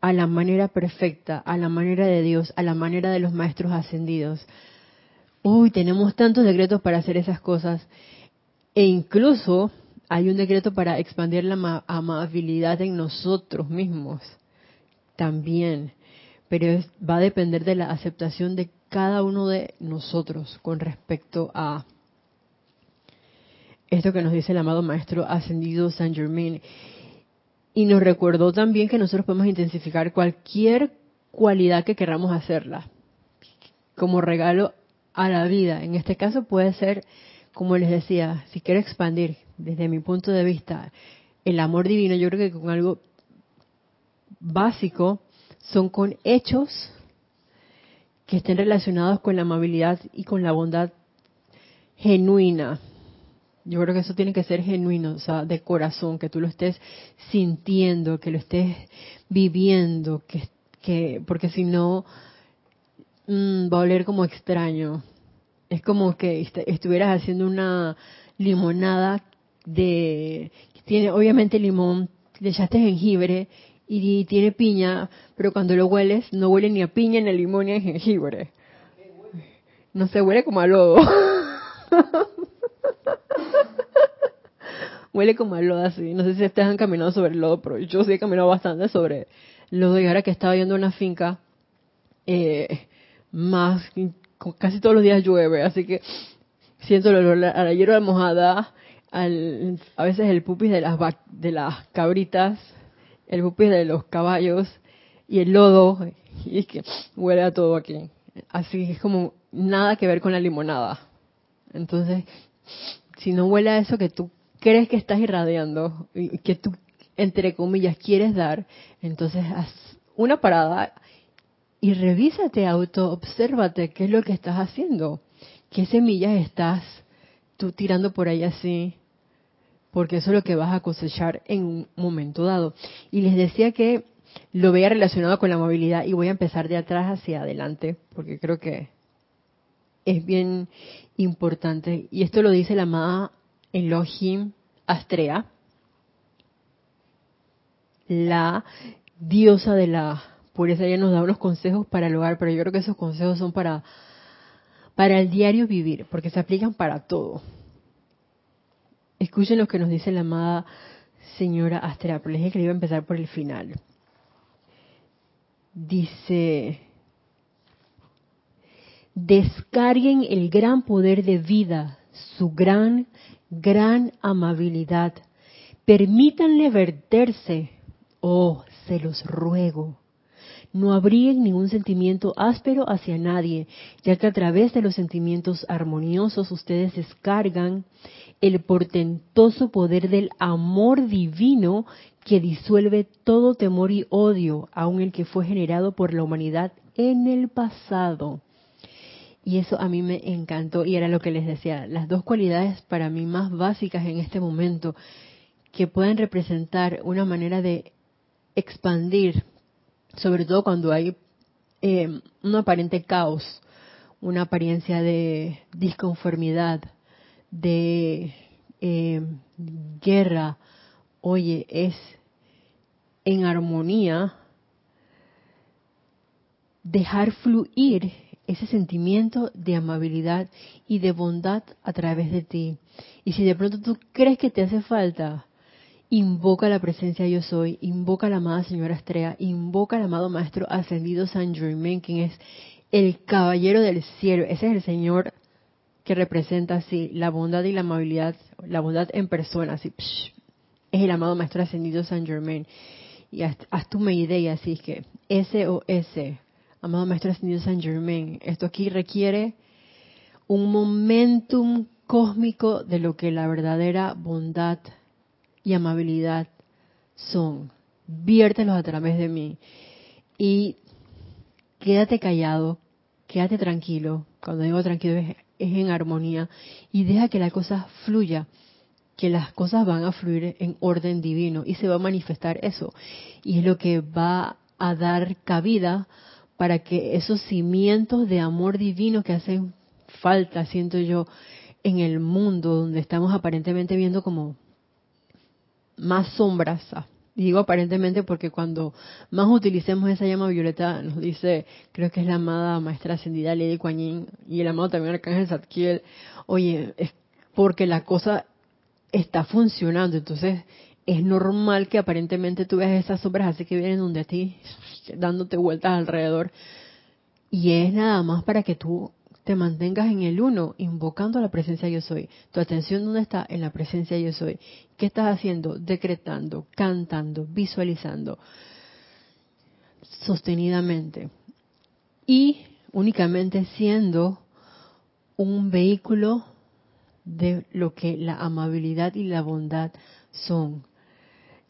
a la manera perfecta, a la manera de Dios, a la manera de los maestros ascendidos. Uy, tenemos tantos decretos para hacer esas cosas. E incluso hay un decreto para expandir la amabilidad en nosotros mismos también, pero va a depender de la aceptación de cada uno de nosotros con respecto a esto que nos dice el amado Maestro Ascendido San Germain. Y nos recordó también que nosotros podemos intensificar cualquier cualidad que queramos hacerla como regalo a la vida. En este caso puede ser, como les decía, si quiero expandir, desde mi punto de vista, el amor divino, yo creo que con algo básico son con hechos que estén relacionados con la amabilidad y con la bondad genuina. Yo creo que eso tiene que ser genuino, o sea, de corazón, que tú lo estés sintiendo, que lo estés viviendo, que, que porque si no mm, va a oler como extraño. Es como que estuvieras haciendo una limonada de tiene obviamente limón, le echaste jengibre y tiene piña, pero cuando lo hueles no huele ni a piña, ni a limón, ni a jengibre. No se huele como a lodo. Huele como a lodo así. No sé si ustedes han caminado sobre el lodo, pero yo sí he caminado bastante sobre lodo. Y ahora que estaba yendo a una finca, eh, más, casi todos los días llueve, así que siento el olor a la hierba mojada, al, a veces el pupis de las, de las cabritas, el pupis de los caballos y el lodo. Y es que huele a todo aquí. Así es como nada que ver con la limonada. Entonces, si no huele a eso que tú crees que estás irradiando y que tú, entre comillas, quieres dar, entonces haz una parada y revísate, auto, obsérvate qué es lo que estás haciendo, qué semillas estás tú tirando por ahí así, porque eso es lo que vas a cosechar en un momento dado. Y les decía que lo veía relacionado con la movilidad y voy a empezar de atrás hacia adelante, porque creo que es bien importante. Y esto lo dice la amada Elohim Astrea, la diosa de la pureza. Ella nos da unos consejos para el hogar, pero yo creo que esos consejos son para, para el diario vivir, porque se aplican para todo. Escuchen lo que nos dice la amada señora Astrea, pero les dije que le iba a empezar por el final. Dice, descarguen el gran poder de vida, su gran gran amabilidad. Permítanle verterse. Oh, se los ruego. No abriguen ningún sentimiento áspero hacia nadie, ya que a través de los sentimientos armoniosos ustedes descargan el portentoso poder del amor divino que disuelve todo temor y odio, aun el que fue generado por la humanidad en el pasado. Y eso a mí me encantó y era lo que les decía, las dos cualidades para mí más básicas en este momento que pueden representar una manera de expandir, sobre todo cuando hay eh, un aparente caos, una apariencia de disconformidad, de eh, guerra, oye, es en armonía dejar fluir ese sentimiento de amabilidad y de bondad a través de ti. Y si de pronto tú crees que te hace falta, invoca la presencia yo soy, invoca la amada señora Estrella, invoca al amado maestro ascendido San Germain, quien es el caballero del cielo. Ese es el señor representa así la bondad y la amabilidad, la bondad en persona, así. es el amado maestro ascendido San Germain. Y haz, haz tu idea, así que SOS, amado Maestro Ascendido San Germain, esto aquí requiere un momentum cósmico de lo que la verdadera bondad y amabilidad son. Viértelos a través de mí. Y quédate callado, quédate tranquilo. Cuando digo tranquilo es, es en armonía. Y deja que la cosa fluya que las cosas van a fluir en orden divino y se va a manifestar eso. Y es lo que va a dar cabida para que esos cimientos de amor divino que hacen falta, siento yo, en el mundo donde estamos aparentemente viendo como más sombras. Digo aparentemente porque cuando más utilicemos esa llama violeta, nos dice, creo que es la amada maestra ascendida Lady Kuan y el amado también Arcángel Zadkiel, oye, es porque la cosa está funcionando, entonces es normal que aparentemente tú veas esas sombras así que vienen donde a ti, dándote vueltas alrededor. Y es nada más para que tú te mantengas en el uno, invocando la presencia yo soy. Tu atención dónde está? En la presencia yo soy. ¿Qué estás haciendo? Decretando, cantando, visualizando, sostenidamente. Y únicamente siendo un vehículo de lo que la amabilidad y la bondad son.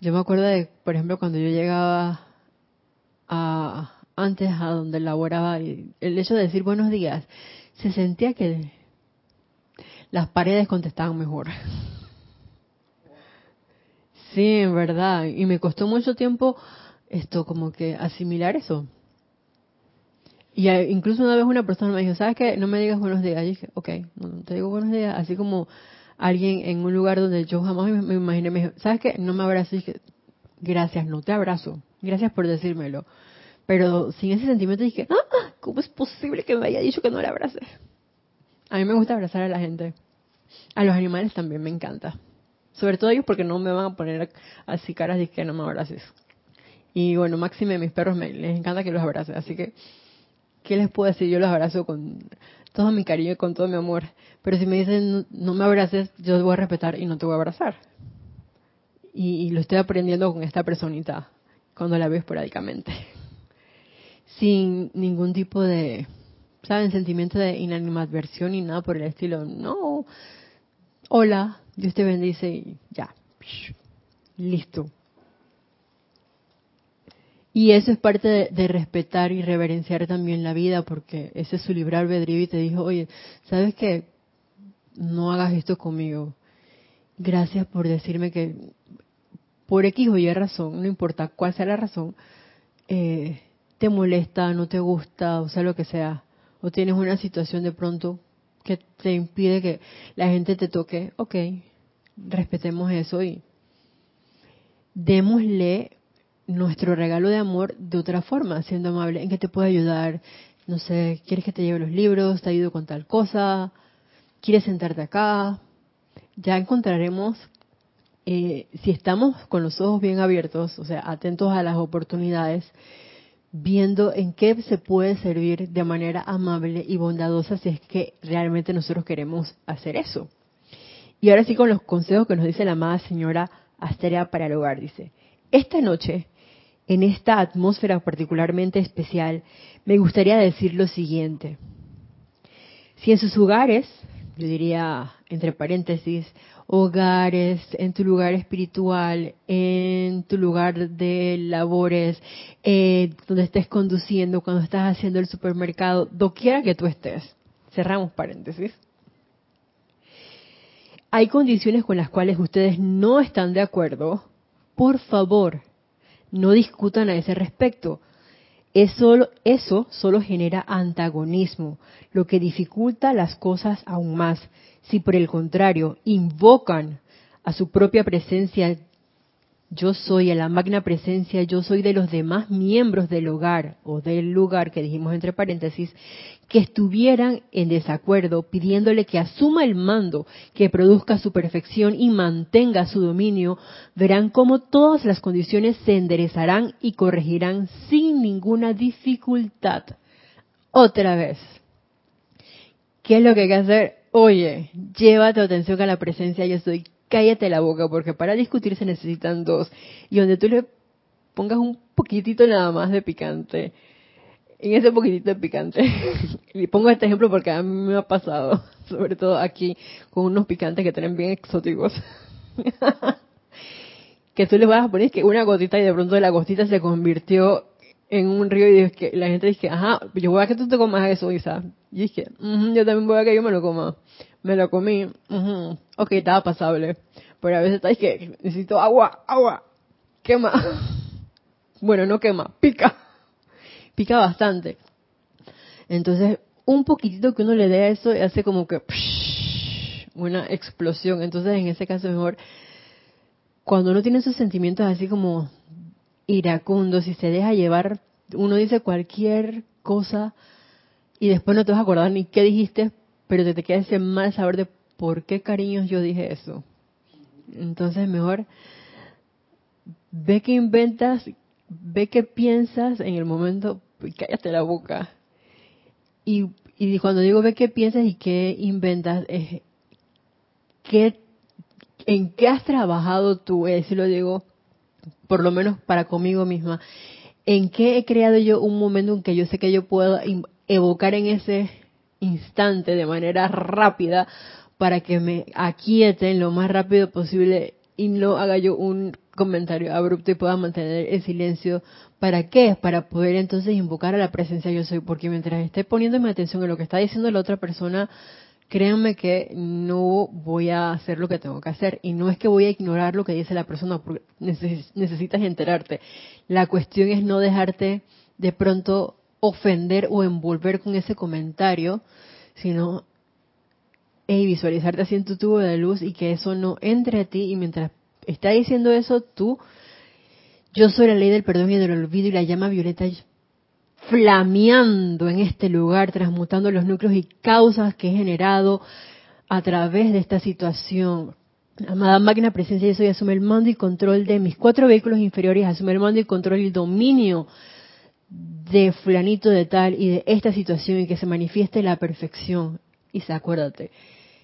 Yo me acuerdo de, por ejemplo, cuando yo llegaba a, antes a donde laboraba, el hecho de decir buenos días, se sentía que las paredes contestaban mejor. Sí, en verdad. Y me costó mucho tiempo esto, como que asimilar eso. Y incluso una vez una persona me dijo, ¿sabes qué? No me digas buenos días. Y dije, ok, no, te digo buenos días. Así como alguien en un lugar donde yo jamás me, imaginé, me dijo, ¿sabes qué? No me abrazo. Y dije, gracias, no te abrazo. Gracias por decírmelo. Pero sin ese sentimiento dije, ah, ¿cómo es posible que me haya dicho que no le abrace? A mí me gusta abrazar a la gente. A los animales también me encanta. Sobre todo ellos porque no me van a poner así caras de que no me abraces. Y bueno, máxime mis perros me, les encanta que los abrace. Así que ¿qué les puedo decir? Yo los abrazo con todo mi cariño y con todo mi amor. Pero si me dicen no, me abraces, yo voy a respetar y no te voy a abrazar. Y, lo estoy aprendiendo con esta personita cuando la veo esporádicamente. Sin ningún tipo de, ¿saben? Sentimiento de inanimadversión ni nada por el estilo. No. Hola, Dios te bendice y ya. Listo. Y eso es parte de, respetar y reverenciar también la vida, porque ese es su libre albedrío y te dijo, oye, ¿sabes qué? No hagas esto conmigo. Gracias por decirme que por X o Y razón, no importa cuál sea la razón, eh, te molesta, no te gusta, o sea, lo que sea, o tienes una situación de pronto que te impide que la gente te toque, ok, respetemos eso y démosle nuestro regalo de amor de otra forma, siendo amable, en que te puedo ayudar, no sé, quieres que te lleve los libros, te ayudo con tal cosa, quieres sentarte acá, ya encontraremos, eh, si estamos con los ojos bien abiertos, o sea, atentos a las oportunidades, viendo en qué se puede servir de manera amable y bondadosa si es que realmente nosotros queremos hacer eso. Y ahora sí con los consejos que nos dice la amada señora Asteria para el hogar, dice, esta noche en esta atmósfera particularmente especial, me gustaría decir lo siguiente. Si en sus hogares, yo diría entre paréntesis, hogares, en tu lugar espiritual, en tu lugar de labores, eh, donde estés conduciendo, cuando estás haciendo el supermercado, doquiera que tú estés. Cerramos paréntesis. Hay condiciones con las cuales ustedes no están de acuerdo. Por favor, no discutan a ese respecto. Eso, eso solo genera antagonismo, lo que dificulta las cosas aún más. Si por el contrario invocan a su propia presencia yo soy a la magna presencia, yo soy de los demás miembros del hogar o del lugar que dijimos entre paréntesis, que estuvieran en desacuerdo pidiéndole que asuma el mando, que produzca su perfección y mantenga su dominio, verán cómo todas las condiciones se enderezarán y corregirán sin ninguna dificultad. Otra vez. ¿Qué es lo que hay que hacer? Oye, llévate atención a la presencia yo soy cállate la boca, porque para discutir se necesitan dos. Y donde tú le pongas un poquitito nada más de picante, en ese poquitito de picante, y pongo este ejemplo porque a mí me ha pasado, sobre todo aquí, con unos picantes que tienen bien exóticos. que tú le vas a poner que una gotita y de pronto la gotita se convirtió en un río y que la gente dice, ajá, yo voy a que tú te comas eso, Isa. Y dije, yo también voy a que yo me lo coma me lo comí, ok, estaba pasable, pero a veces estáis que necesito agua, agua, quema. Bueno, no quema, pica, pica bastante. Entonces, un poquitito que uno le dé a eso hace como que una explosión. Entonces, en ese caso, mejor cuando uno tiene esos sentimientos así como iracundos y se deja llevar, uno dice cualquier cosa y después no te vas a acordar ni qué dijiste pero te, te queda ese mal saber de por qué cariños yo dije eso. Entonces mejor ve que inventas, ve que piensas en el momento, cállate la boca. Y, y cuando digo ve que piensas y qué inventas, es qué, en qué has trabajado tú, es decir, lo digo por lo menos para conmigo misma, en qué he creado yo un momento en que yo sé que yo puedo evocar en ese instante, de manera rápida, para que me aquieten lo más rápido posible y no haga yo un comentario abrupto y pueda mantener el silencio. ¿Para qué? Para poder entonces invocar a la presencia yo soy, porque mientras esté poniéndome atención en lo que está diciendo la otra persona, créanme que no voy a hacer lo que tengo que hacer. Y no es que voy a ignorar lo que dice la persona, porque necesitas enterarte. La cuestión es no dejarte de pronto ofender o envolver con ese comentario, sino y visualizarte así en tu tubo de luz y que eso no entre a ti y mientras está diciendo eso tú, yo soy la ley del perdón y del olvido y la llama violeta flameando en este lugar, transmutando los núcleos y causas que he generado a través de esta situación. Amada máquina presencia, yo soy asume el mando y control de mis cuatro vehículos inferiores, asume el mando y control y dominio de fulanito de tal y de esta situación y que se manifieste la perfección. Y se acuérdate,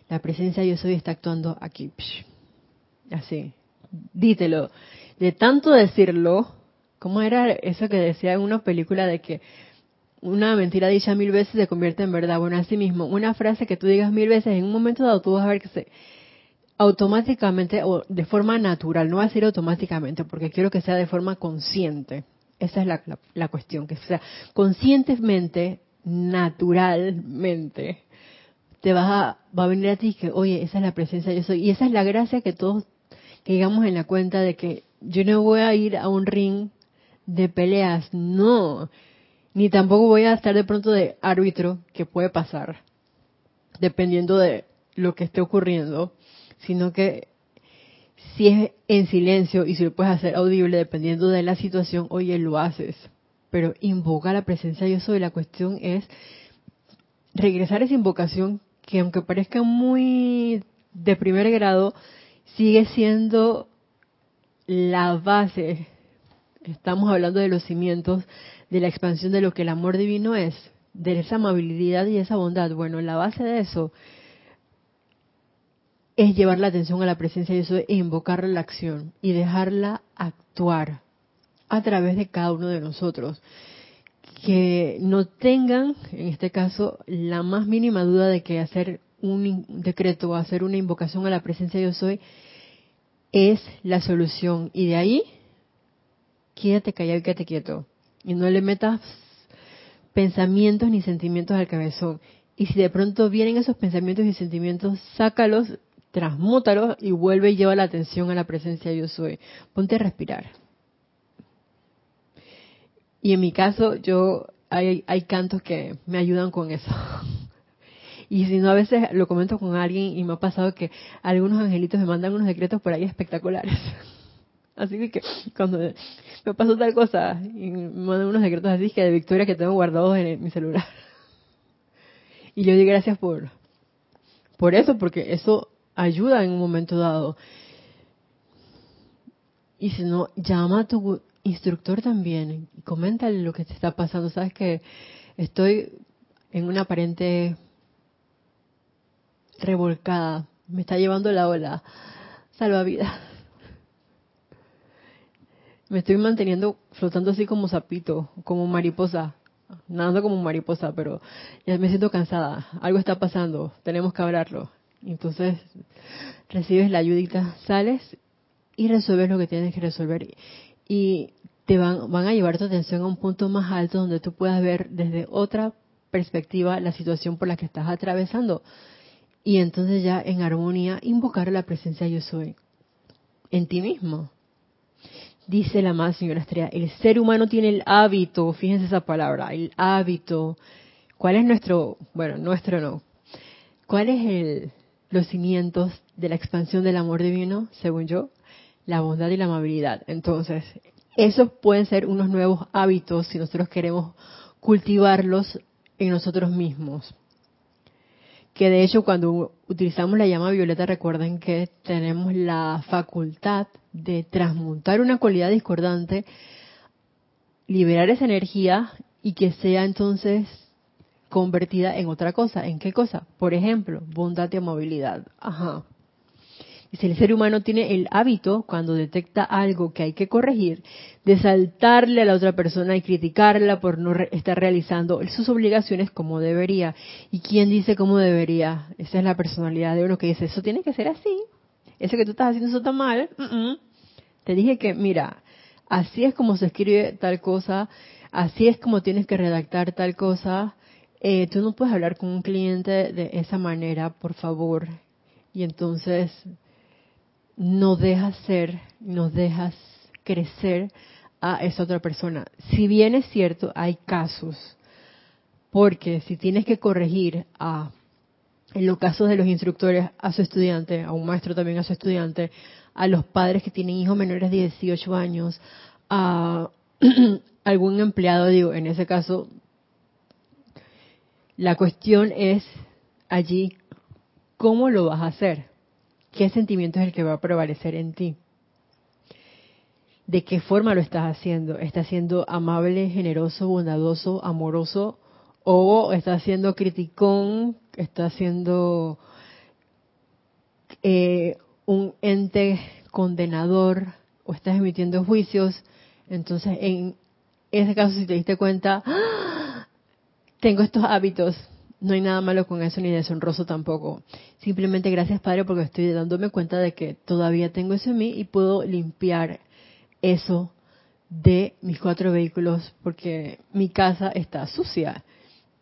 la presencia yo soy está actuando aquí. Así, dítelo. De tanto decirlo, ¿Cómo era eso que decía en una película de que una mentira dicha mil veces se convierte en verdad? Bueno, así mismo, una frase que tú digas mil veces, en un momento dado tú vas a ver que se automáticamente o de forma natural, no va a ser automáticamente, porque quiero que sea de forma consciente. Esa es la, la cuestión, que sea conscientemente, naturalmente, te vas a, va a venir a ti que, oye, esa es la presencia yo soy. Y esa es la gracia que todos que llegamos en la cuenta de que yo no voy a ir a un ring de peleas, no. Ni tampoco voy a estar de pronto de árbitro, que puede pasar, dependiendo de lo que esté ocurriendo, sino que si es en silencio y si lo puedes hacer audible dependiendo de la situación, oye, lo haces. Pero invoca la presencia yo soy. La cuestión es regresar a esa invocación que aunque parezca muy de primer grado, sigue siendo la base Estamos hablando de los cimientos de la expansión de lo que el amor divino es, de esa amabilidad y esa bondad. Bueno, la base de eso es llevar la atención a la presencia de eso e invocar la acción y dejarla actuar a través de cada uno de nosotros. Que no tengan, en este caso, la más mínima duda de que hacer un decreto o hacer una invocación a la presencia de yo soy es la solución. Y de ahí quédate callado y quédate quieto. Y no le metas pensamientos ni sentimientos al cabezón. Y si de pronto vienen esos pensamientos y sentimientos, sácalos, transmútalos y vuelve y lleva la atención a la presencia yo soy. Ponte a respirar. Y en mi caso, yo hay, hay cantos que me ayudan con eso. Y si no, a veces lo comento con alguien y me ha pasado que algunos angelitos me mandan unos decretos por ahí espectaculares. Así que cuando me pasó tal cosa, y me mandan unos secretos así que de victoria que tengo guardados en mi celular. Y yo di gracias por, por eso, porque eso ayuda en un momento dado. Y si no, llama a tu instructor también y coméntale lo que te está pasando. Sabes que estoy en una aparente revolcada, me está llevando la ola. Salvavidas me estoy manteniendo flotando así como sapito, como mariposa, nadando como mariposa, pero ya me siento cansada, algo está pasando, tenemos que hablarlo. Entonces recibes la ayudita, sales y resuelves lo que tienes que resolver. Y te van, van a llevar tu atención a un punto más alto donde tú puedas ver desde otra perspectiva la situación por la que estás atravesando. Y entonces ya en armonía invocar la presencia yo soy en ti mismo Dice la más señora Estrella, el ser humano tiene el hábito, fíjense esa palabra, el hábito. ¿Cuál es nuestro, bueno, nuestro no? ¿Cuál es el, los cimientos de la expansión del amor divino, según yo? La bondad y la amabilidad. Entonces, esos pueden ser unos nuevos hábitos si nosotros queremos cultivarlos en nosotros mismos que de hecho cuando utilizamos la llama violeta recuerden que tenemos la facultad de transmutar una cualidad discordante, liberar esa energía y que sea entonces convertida en otra cosa. ¿En qué cosa? Por ejemplo, bondad y amabilidad. Ajá. Y si el ser humano tiene el hábito, cuando detecta algo que hay que corregir, de saltarle a la otra persona y criticarla por no estar realizando sus obligaciones como debería. ¿Y quién dice cómo debería? Esa es la personalidad de uno que dice, eso tiene que ser así. Eso que tú estás haciendo eso está mal. Te dije que, mira, así es como se escribe tal cosa, así es como tienes que redactar tal cosa. Eh, tú no puedes hablar con un cliente de esa manera, por favor. Y entonces no dejas ser, no dejas crecer a esa otra persona. Si bien es cierto, hay casos, porque si tienes que corregir a, en los casos de los instructores, a su estudiante, a un maestro también a su estudiante, a los padres que tienen hijos menores de 18 años, a algún empleado, digo, en ese caso, la cuestión es allí, ¿cómo lo vas a hacer? ¿Qué sentimiento es el que va a prevalecer en ti? ¿De qué forma lo estás haciendo? ¿Estás siendo amable, generoso, bondadoso, amoroso? ¿O estás siendo criticón? ¿Estás siendo eh, un ente condenador? ¿O estás emitiendo juicios? Entonces, en ese caso, si te diste cuenta, ¡ah! tengo estos hábitos, no hay nada malo con eso ni deshonroso tampoco. Simplemente gracias Padre porque estoy dándome cuenta de que todavía tengo eso en mí y puedo limpiar eso de mis cuatro vehículos porque mi casa está sucia.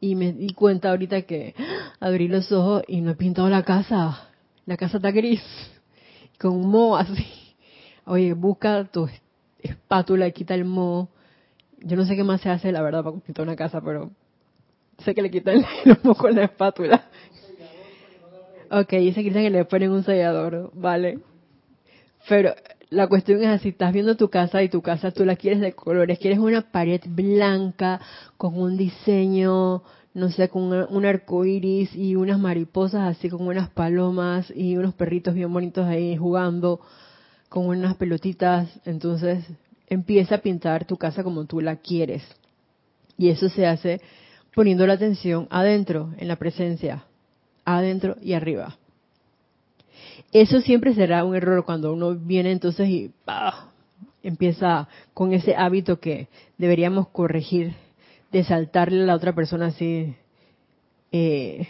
Y me di cuenta ahorita que abrí los ojos y no he pintado la casa. La casa está gris, con moho así. Oye, busca tu espátula y quita el moho. Yo no sé qué más se hace, la verdad, para pintar una casa, pero sé que le quitan el moho con la espátula. Ok, dice que le ponen un sellador, vale. Pero la cuestión es así, estás viendo tu casa y tu casa tú la quieres de colores, quieres una pared blanca con un diseño, no sé, con un arco iris y unas mariposas así con unas palomas y unos perritos bien bonitos ahí jugando con unas pelotitas. Entonces empieza a pintar tu casa como tú la quieres. Y eso se hace poniendo la atención adentro, en la presencia, adentro y arriba. Eso siempre será un error cuando uno viene entonces y empieza con ese hábito que deberíamos corregir de saltarle a la otra persona así eh,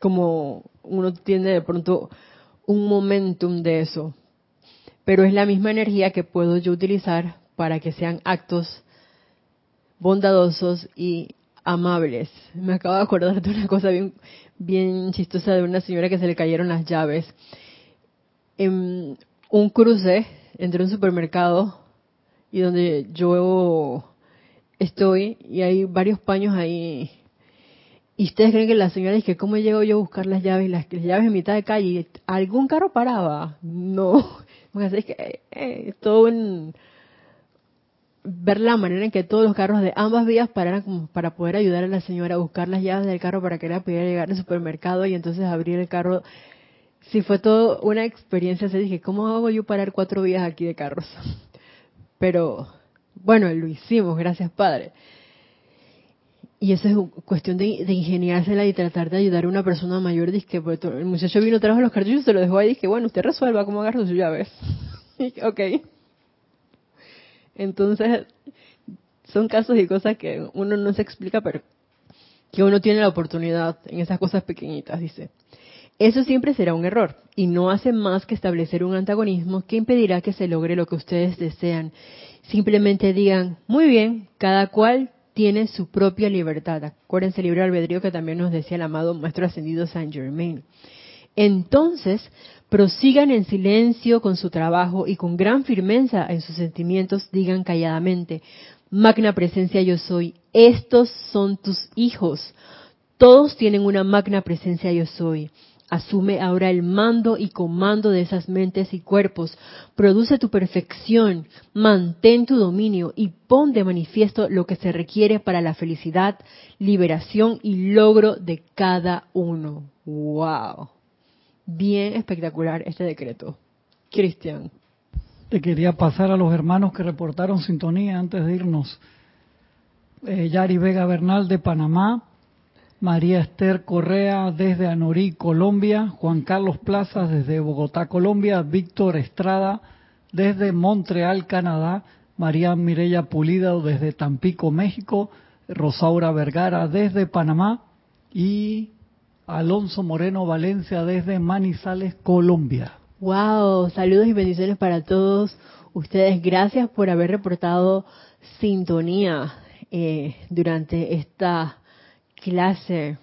como uno tiene de pronto un momentum de eso. Pero es la misma energía que puedo yo utilizar para que sean actos bondadosos y amables. Me acabo de acordar de una cosa bien, bien chistosa de una señora que se le cayeron las llaves. En un cruce entre un supermercado y donde yo estoy y hay varios paños ahí. Y ustedes creen que la señora dice, ¿cómo llego yo a buscar las llaves? Las, las llaves en mitad de calle. ¿Algún carro paraba? No. Es que eh, eh, todo un ver la manera en que todos los carros de ambas vías pararan como para poder ayudar a la señora a buscar las llaves del carro para que ella pudiera llegar al supermercado y entonces abrir el carro. Sí, fue todo una experiencia. Se dije, ¿cómo hago yo parar cuatro vías aquí de carros? Pero bueno, lo hicimos, gracias Padre. Y eso es cuestión de, de ingeniársela y tratar de ayudar a una persona mayor. Dice, pues, el muchacho vino, trajo los cartuchos, se lo dejó ahí. Dije, bueno, usted resuelva cómo agarra sus llaves. ok. Entonces, son casos y cosas que uno no se explica, pero que uno tiene la oportunidad en esas cosas pequeñitas, dice. Eso siempre será un error y no hace más que establecer un antagonismo que impedirá que se logre lo que ustedes desean. Simplemente digan, muy bien, cada cual tiene su propia libertad. Acuérdense el libro albedrío que también nos decía el amado Maestro Ascendido Saint Germain. Entonces, prosigan en silencio con su trabajo y con gran firmeza en sus sentimientos digan calladamente, magna presencia yo soy, estos son tus hijos, todos tienen una magna presencia yo soy. Asume ahora el mando y comando de esas mentes y cuerpos. Produce tu perfección, mantén tu dominio y pon de manifiesto lo que se requiere para la felicidad, liberación y logro de cada uno. ¡Wow! bien espectacular este decreto. Cristian. Te quería pasar a los hermanos que reportaron sintonía antes de irnos. Eh, Yari Vega Bernal de Panamá, María Esther Correa desde Anorí, Colombia, Juan Carlos Plazas desde Bogotá, Colombia, Víctor Estrada desde Montreal, Canadá, María Mireya Pulido desde Tampico, México, Rosaura Vergara desde Panamá y Alonso Moreno Valencia desde Manizales, Colombia. Wow, saludos y bendiciones para todos ustedes. Gracias por haber reportado sintonía eh, durante esta clase.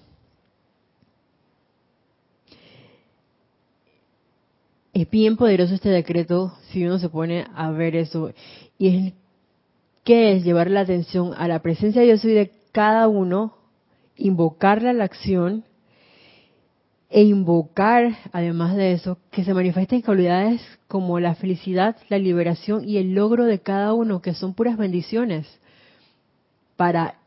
Es bien poderoso este decreto si uno se pone a ver eso. Y es que es llevar la atención a la presencia de Dios y de cada uno, invocarla a la acción e invocar, además de eso, que se manifiesten cualidades como la felicidad, la liberación y el logro de cada uno, que son puras bendiciones para,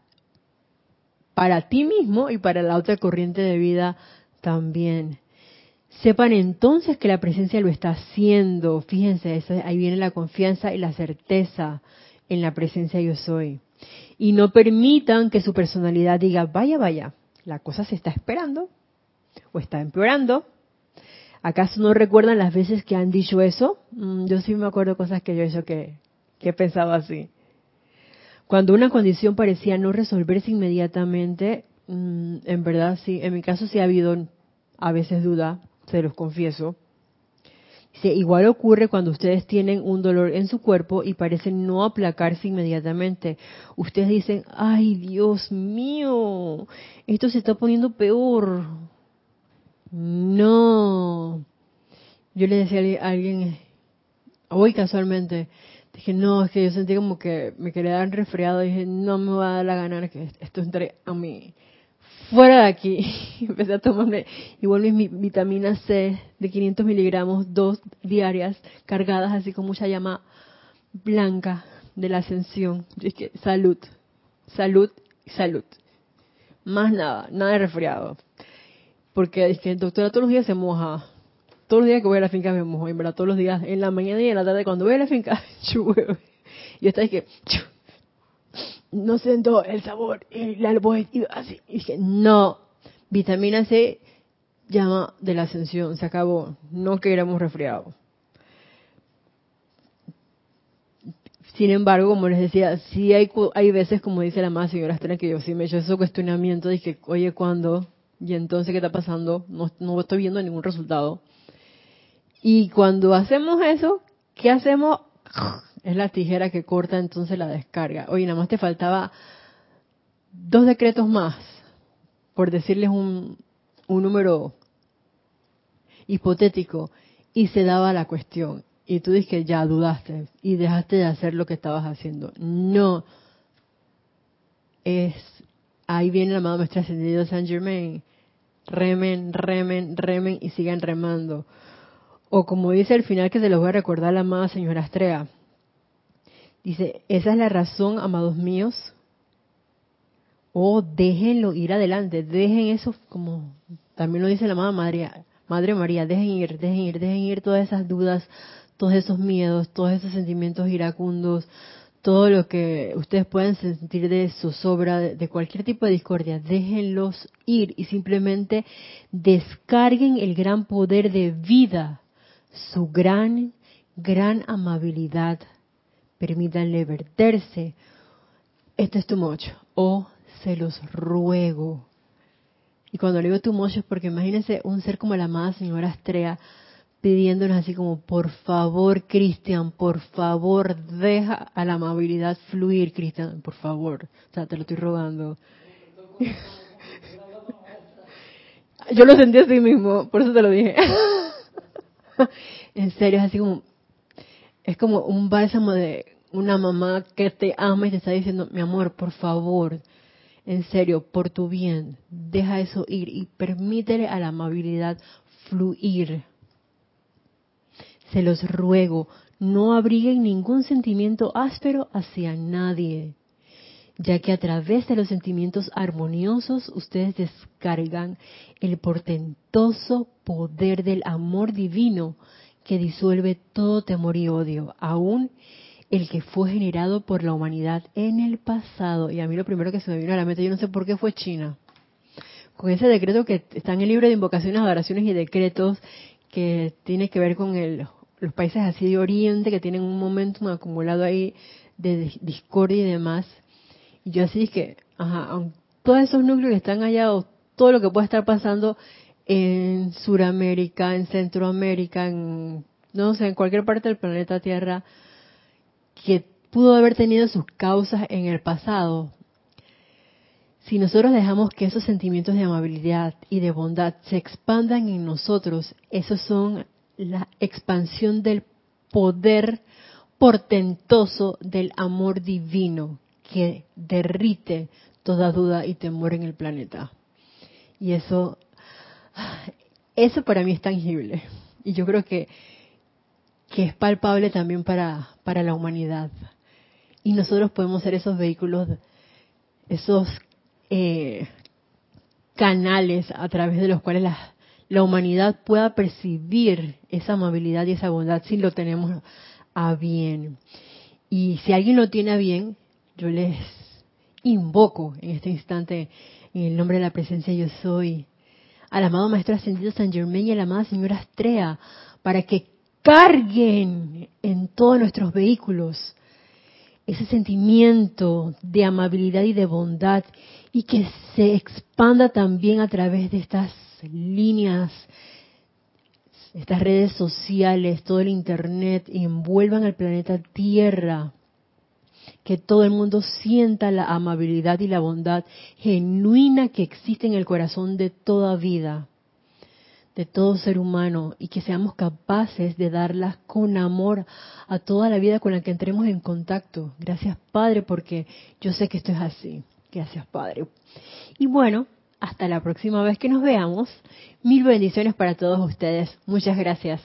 para ti mismo y para la otra corriente de vida también. Sepan entonces que la presencia lo está haciendo. Fíjense, ahí viene la confianza y la certeza en la presencia yo soy. Y no permitan que su personalidad diga, vaya, vaya, la cosa se está esperando, o está empeorando. ¿Acaso no recuerdan las veces que han dicho eso? Mm, yo sí me acuerdo cosas que yo he que, que he pensado así. Cuando una condición parecía no resolverse inmediatamente, mm, en verdad sí, en mi caso sí ha habido a veces duda, se los confieso. igual ocurre cuando ustedes tienen un dolor en su cuerpo y parece no aplacarse inmediatamente. Ustedes dicen, ay Dios mío, esto se está poniendo peor. No. Yo le decía a alguien, hoy casualmente, dije, no, es que yo sentí como que me quería dar resfriado. Y dije, no me va a dar la gana que esto entre a mí. Fuera de aquí. Empecé a tomarme igual mi vitamina C de 500 miligramos, dos diarias, cargadas así con mucha llama blanca de la ascensión. dije, salud, salud, salud. Más nada, nada de resfriado. Porque que doctora todos los días se moja. Todos los días que voy a la finca me mojo, en verdad, todos los días, en la mañana y en la tarde, cuando voy a la finca, llueve. Y está es que no siento el sabor y la y así. Y dije, no, vitamina C llama de la ascensión, se acabó, no queremos resfriado. Sin embargo, como les decía, sí hay, hay veces, como dice la más señora Estela, que yo sí me he hecho ese cuestionamiento, dije, oye, ¿cuándo? y entonces ¿qué está pasando? No, no estoy viendo ningún resultado. Y cuando hacemos eso, ¿qué hacemos? Es la tijera que corta entonces la descarga. Oye, nada más te faltaba dos decretos más, por decirles un, un número hipotético, y se daba la cuestión. Y tú dices que ya dudaste y dejaste de hacer lo que estabas haciendo. No. Es, ahí viene el amado Maestro Ascendido San Germain remen, remen, remen y sigan remando. O como dice al final que se los voy a recordar la amada señora Astrea. Dice, esa es la razón, amados míos. O déjenlo ir adelante, dejen eso como también lo dice la amada Madre, Madre María, dejen ir, dejen ir, dejen ir todas esas dudas, todos esos miedos, todos esos sentimientos iracundos, todo lo que ustedes puedan sentir de zozobra, de cualquier tipo de discordia, déjenlos ir y simplemente descarguen el gran poder de vida, su gran, gran amabilidad. Permítanle verterse. Esto es tu mocho. O se los ruego. Y cuando le digo tu mocho es porque imagínense un ser como la amada señora Astrea, pidiéndonos así como, por favor, Cristian, por favor, deja a la amabilidad fluir, Cristian, por favor. O sea, te lo estoy rogando. Yo lo sentí así mismo, por eso te lo dije. en serio, es así como, es como un bálsamo de una mamá que te ama y te está diciendo, mi amor, por favor, en serio, por tu bien, deja eso ir y permítele a la amabilidad fluir se los ruego, no abriguen ningún sentimiento áspero hacia nadie, ya que a través de los sentimientos armoniosos ustedes descargan el portentoso poder del amor divino que disuelve todo temor y odio, aún el que fue generado por la humanidad en el pasado. Y a mí lo primero que se me vino a la mente, yo no sé por qué fue China, con ese decreto que está en el libro de invocaciones, adoraciones y decretos, que tiene que ver con el, los países así de Oriente, que tienen un momentum acumulado ahí de discordia y demás. Y yo así que, ajá, todos esos núcleos que están allá, todo lo que pueda estar pasando en Sudamérica, en Centroamérica, en, no sé, en cualquier parte del planeta Tierra, que pudo haber tenido sus causas en el pasado, si nosotros dejamos que esos sentimientos de amabilidad y de bondad se expandan en nosotros, esos son la expansión del poder portentoso del amor divino que derrite toda duda y temor en el planeta. Y eso, eso para mí es tangible. Y yo creo que, que es palpable también para, para la humanidad. Y nosotros podemos ser esos vehículos, esos eh, canales a través de los cuales la, la humanidad pueda percibir esa amabilidad y esa bondad si lo tenemos a bien. Y si alguien lo tiene a bien, yo les invoco en este instante, en el nombre de la presencia yo soy, al amado Maestro Ascendido San Germain y a la amada Señora Astrea, para que carguen en todos nuestros vehículos ese sentimiento de amabilidad y de bondad y que se expanda también a través de estas líneas, estas redes sociales, todo el Internet, envuelvan al planeta Tierra. Que todo el mundo sienta la amabilidad y la bondad genuina que existe en el corazón de toda vida, de todo ser humano, y que seamos capaces de darlas con amor a toda la vida con la que entremos en contacto. Gracias Padre, porque yo sé que esto es así. Gracias Padre. Y bueno, hasta la próxima vez que nos veamos. Mil bendiciones para todos ustedes. Muchas gracias.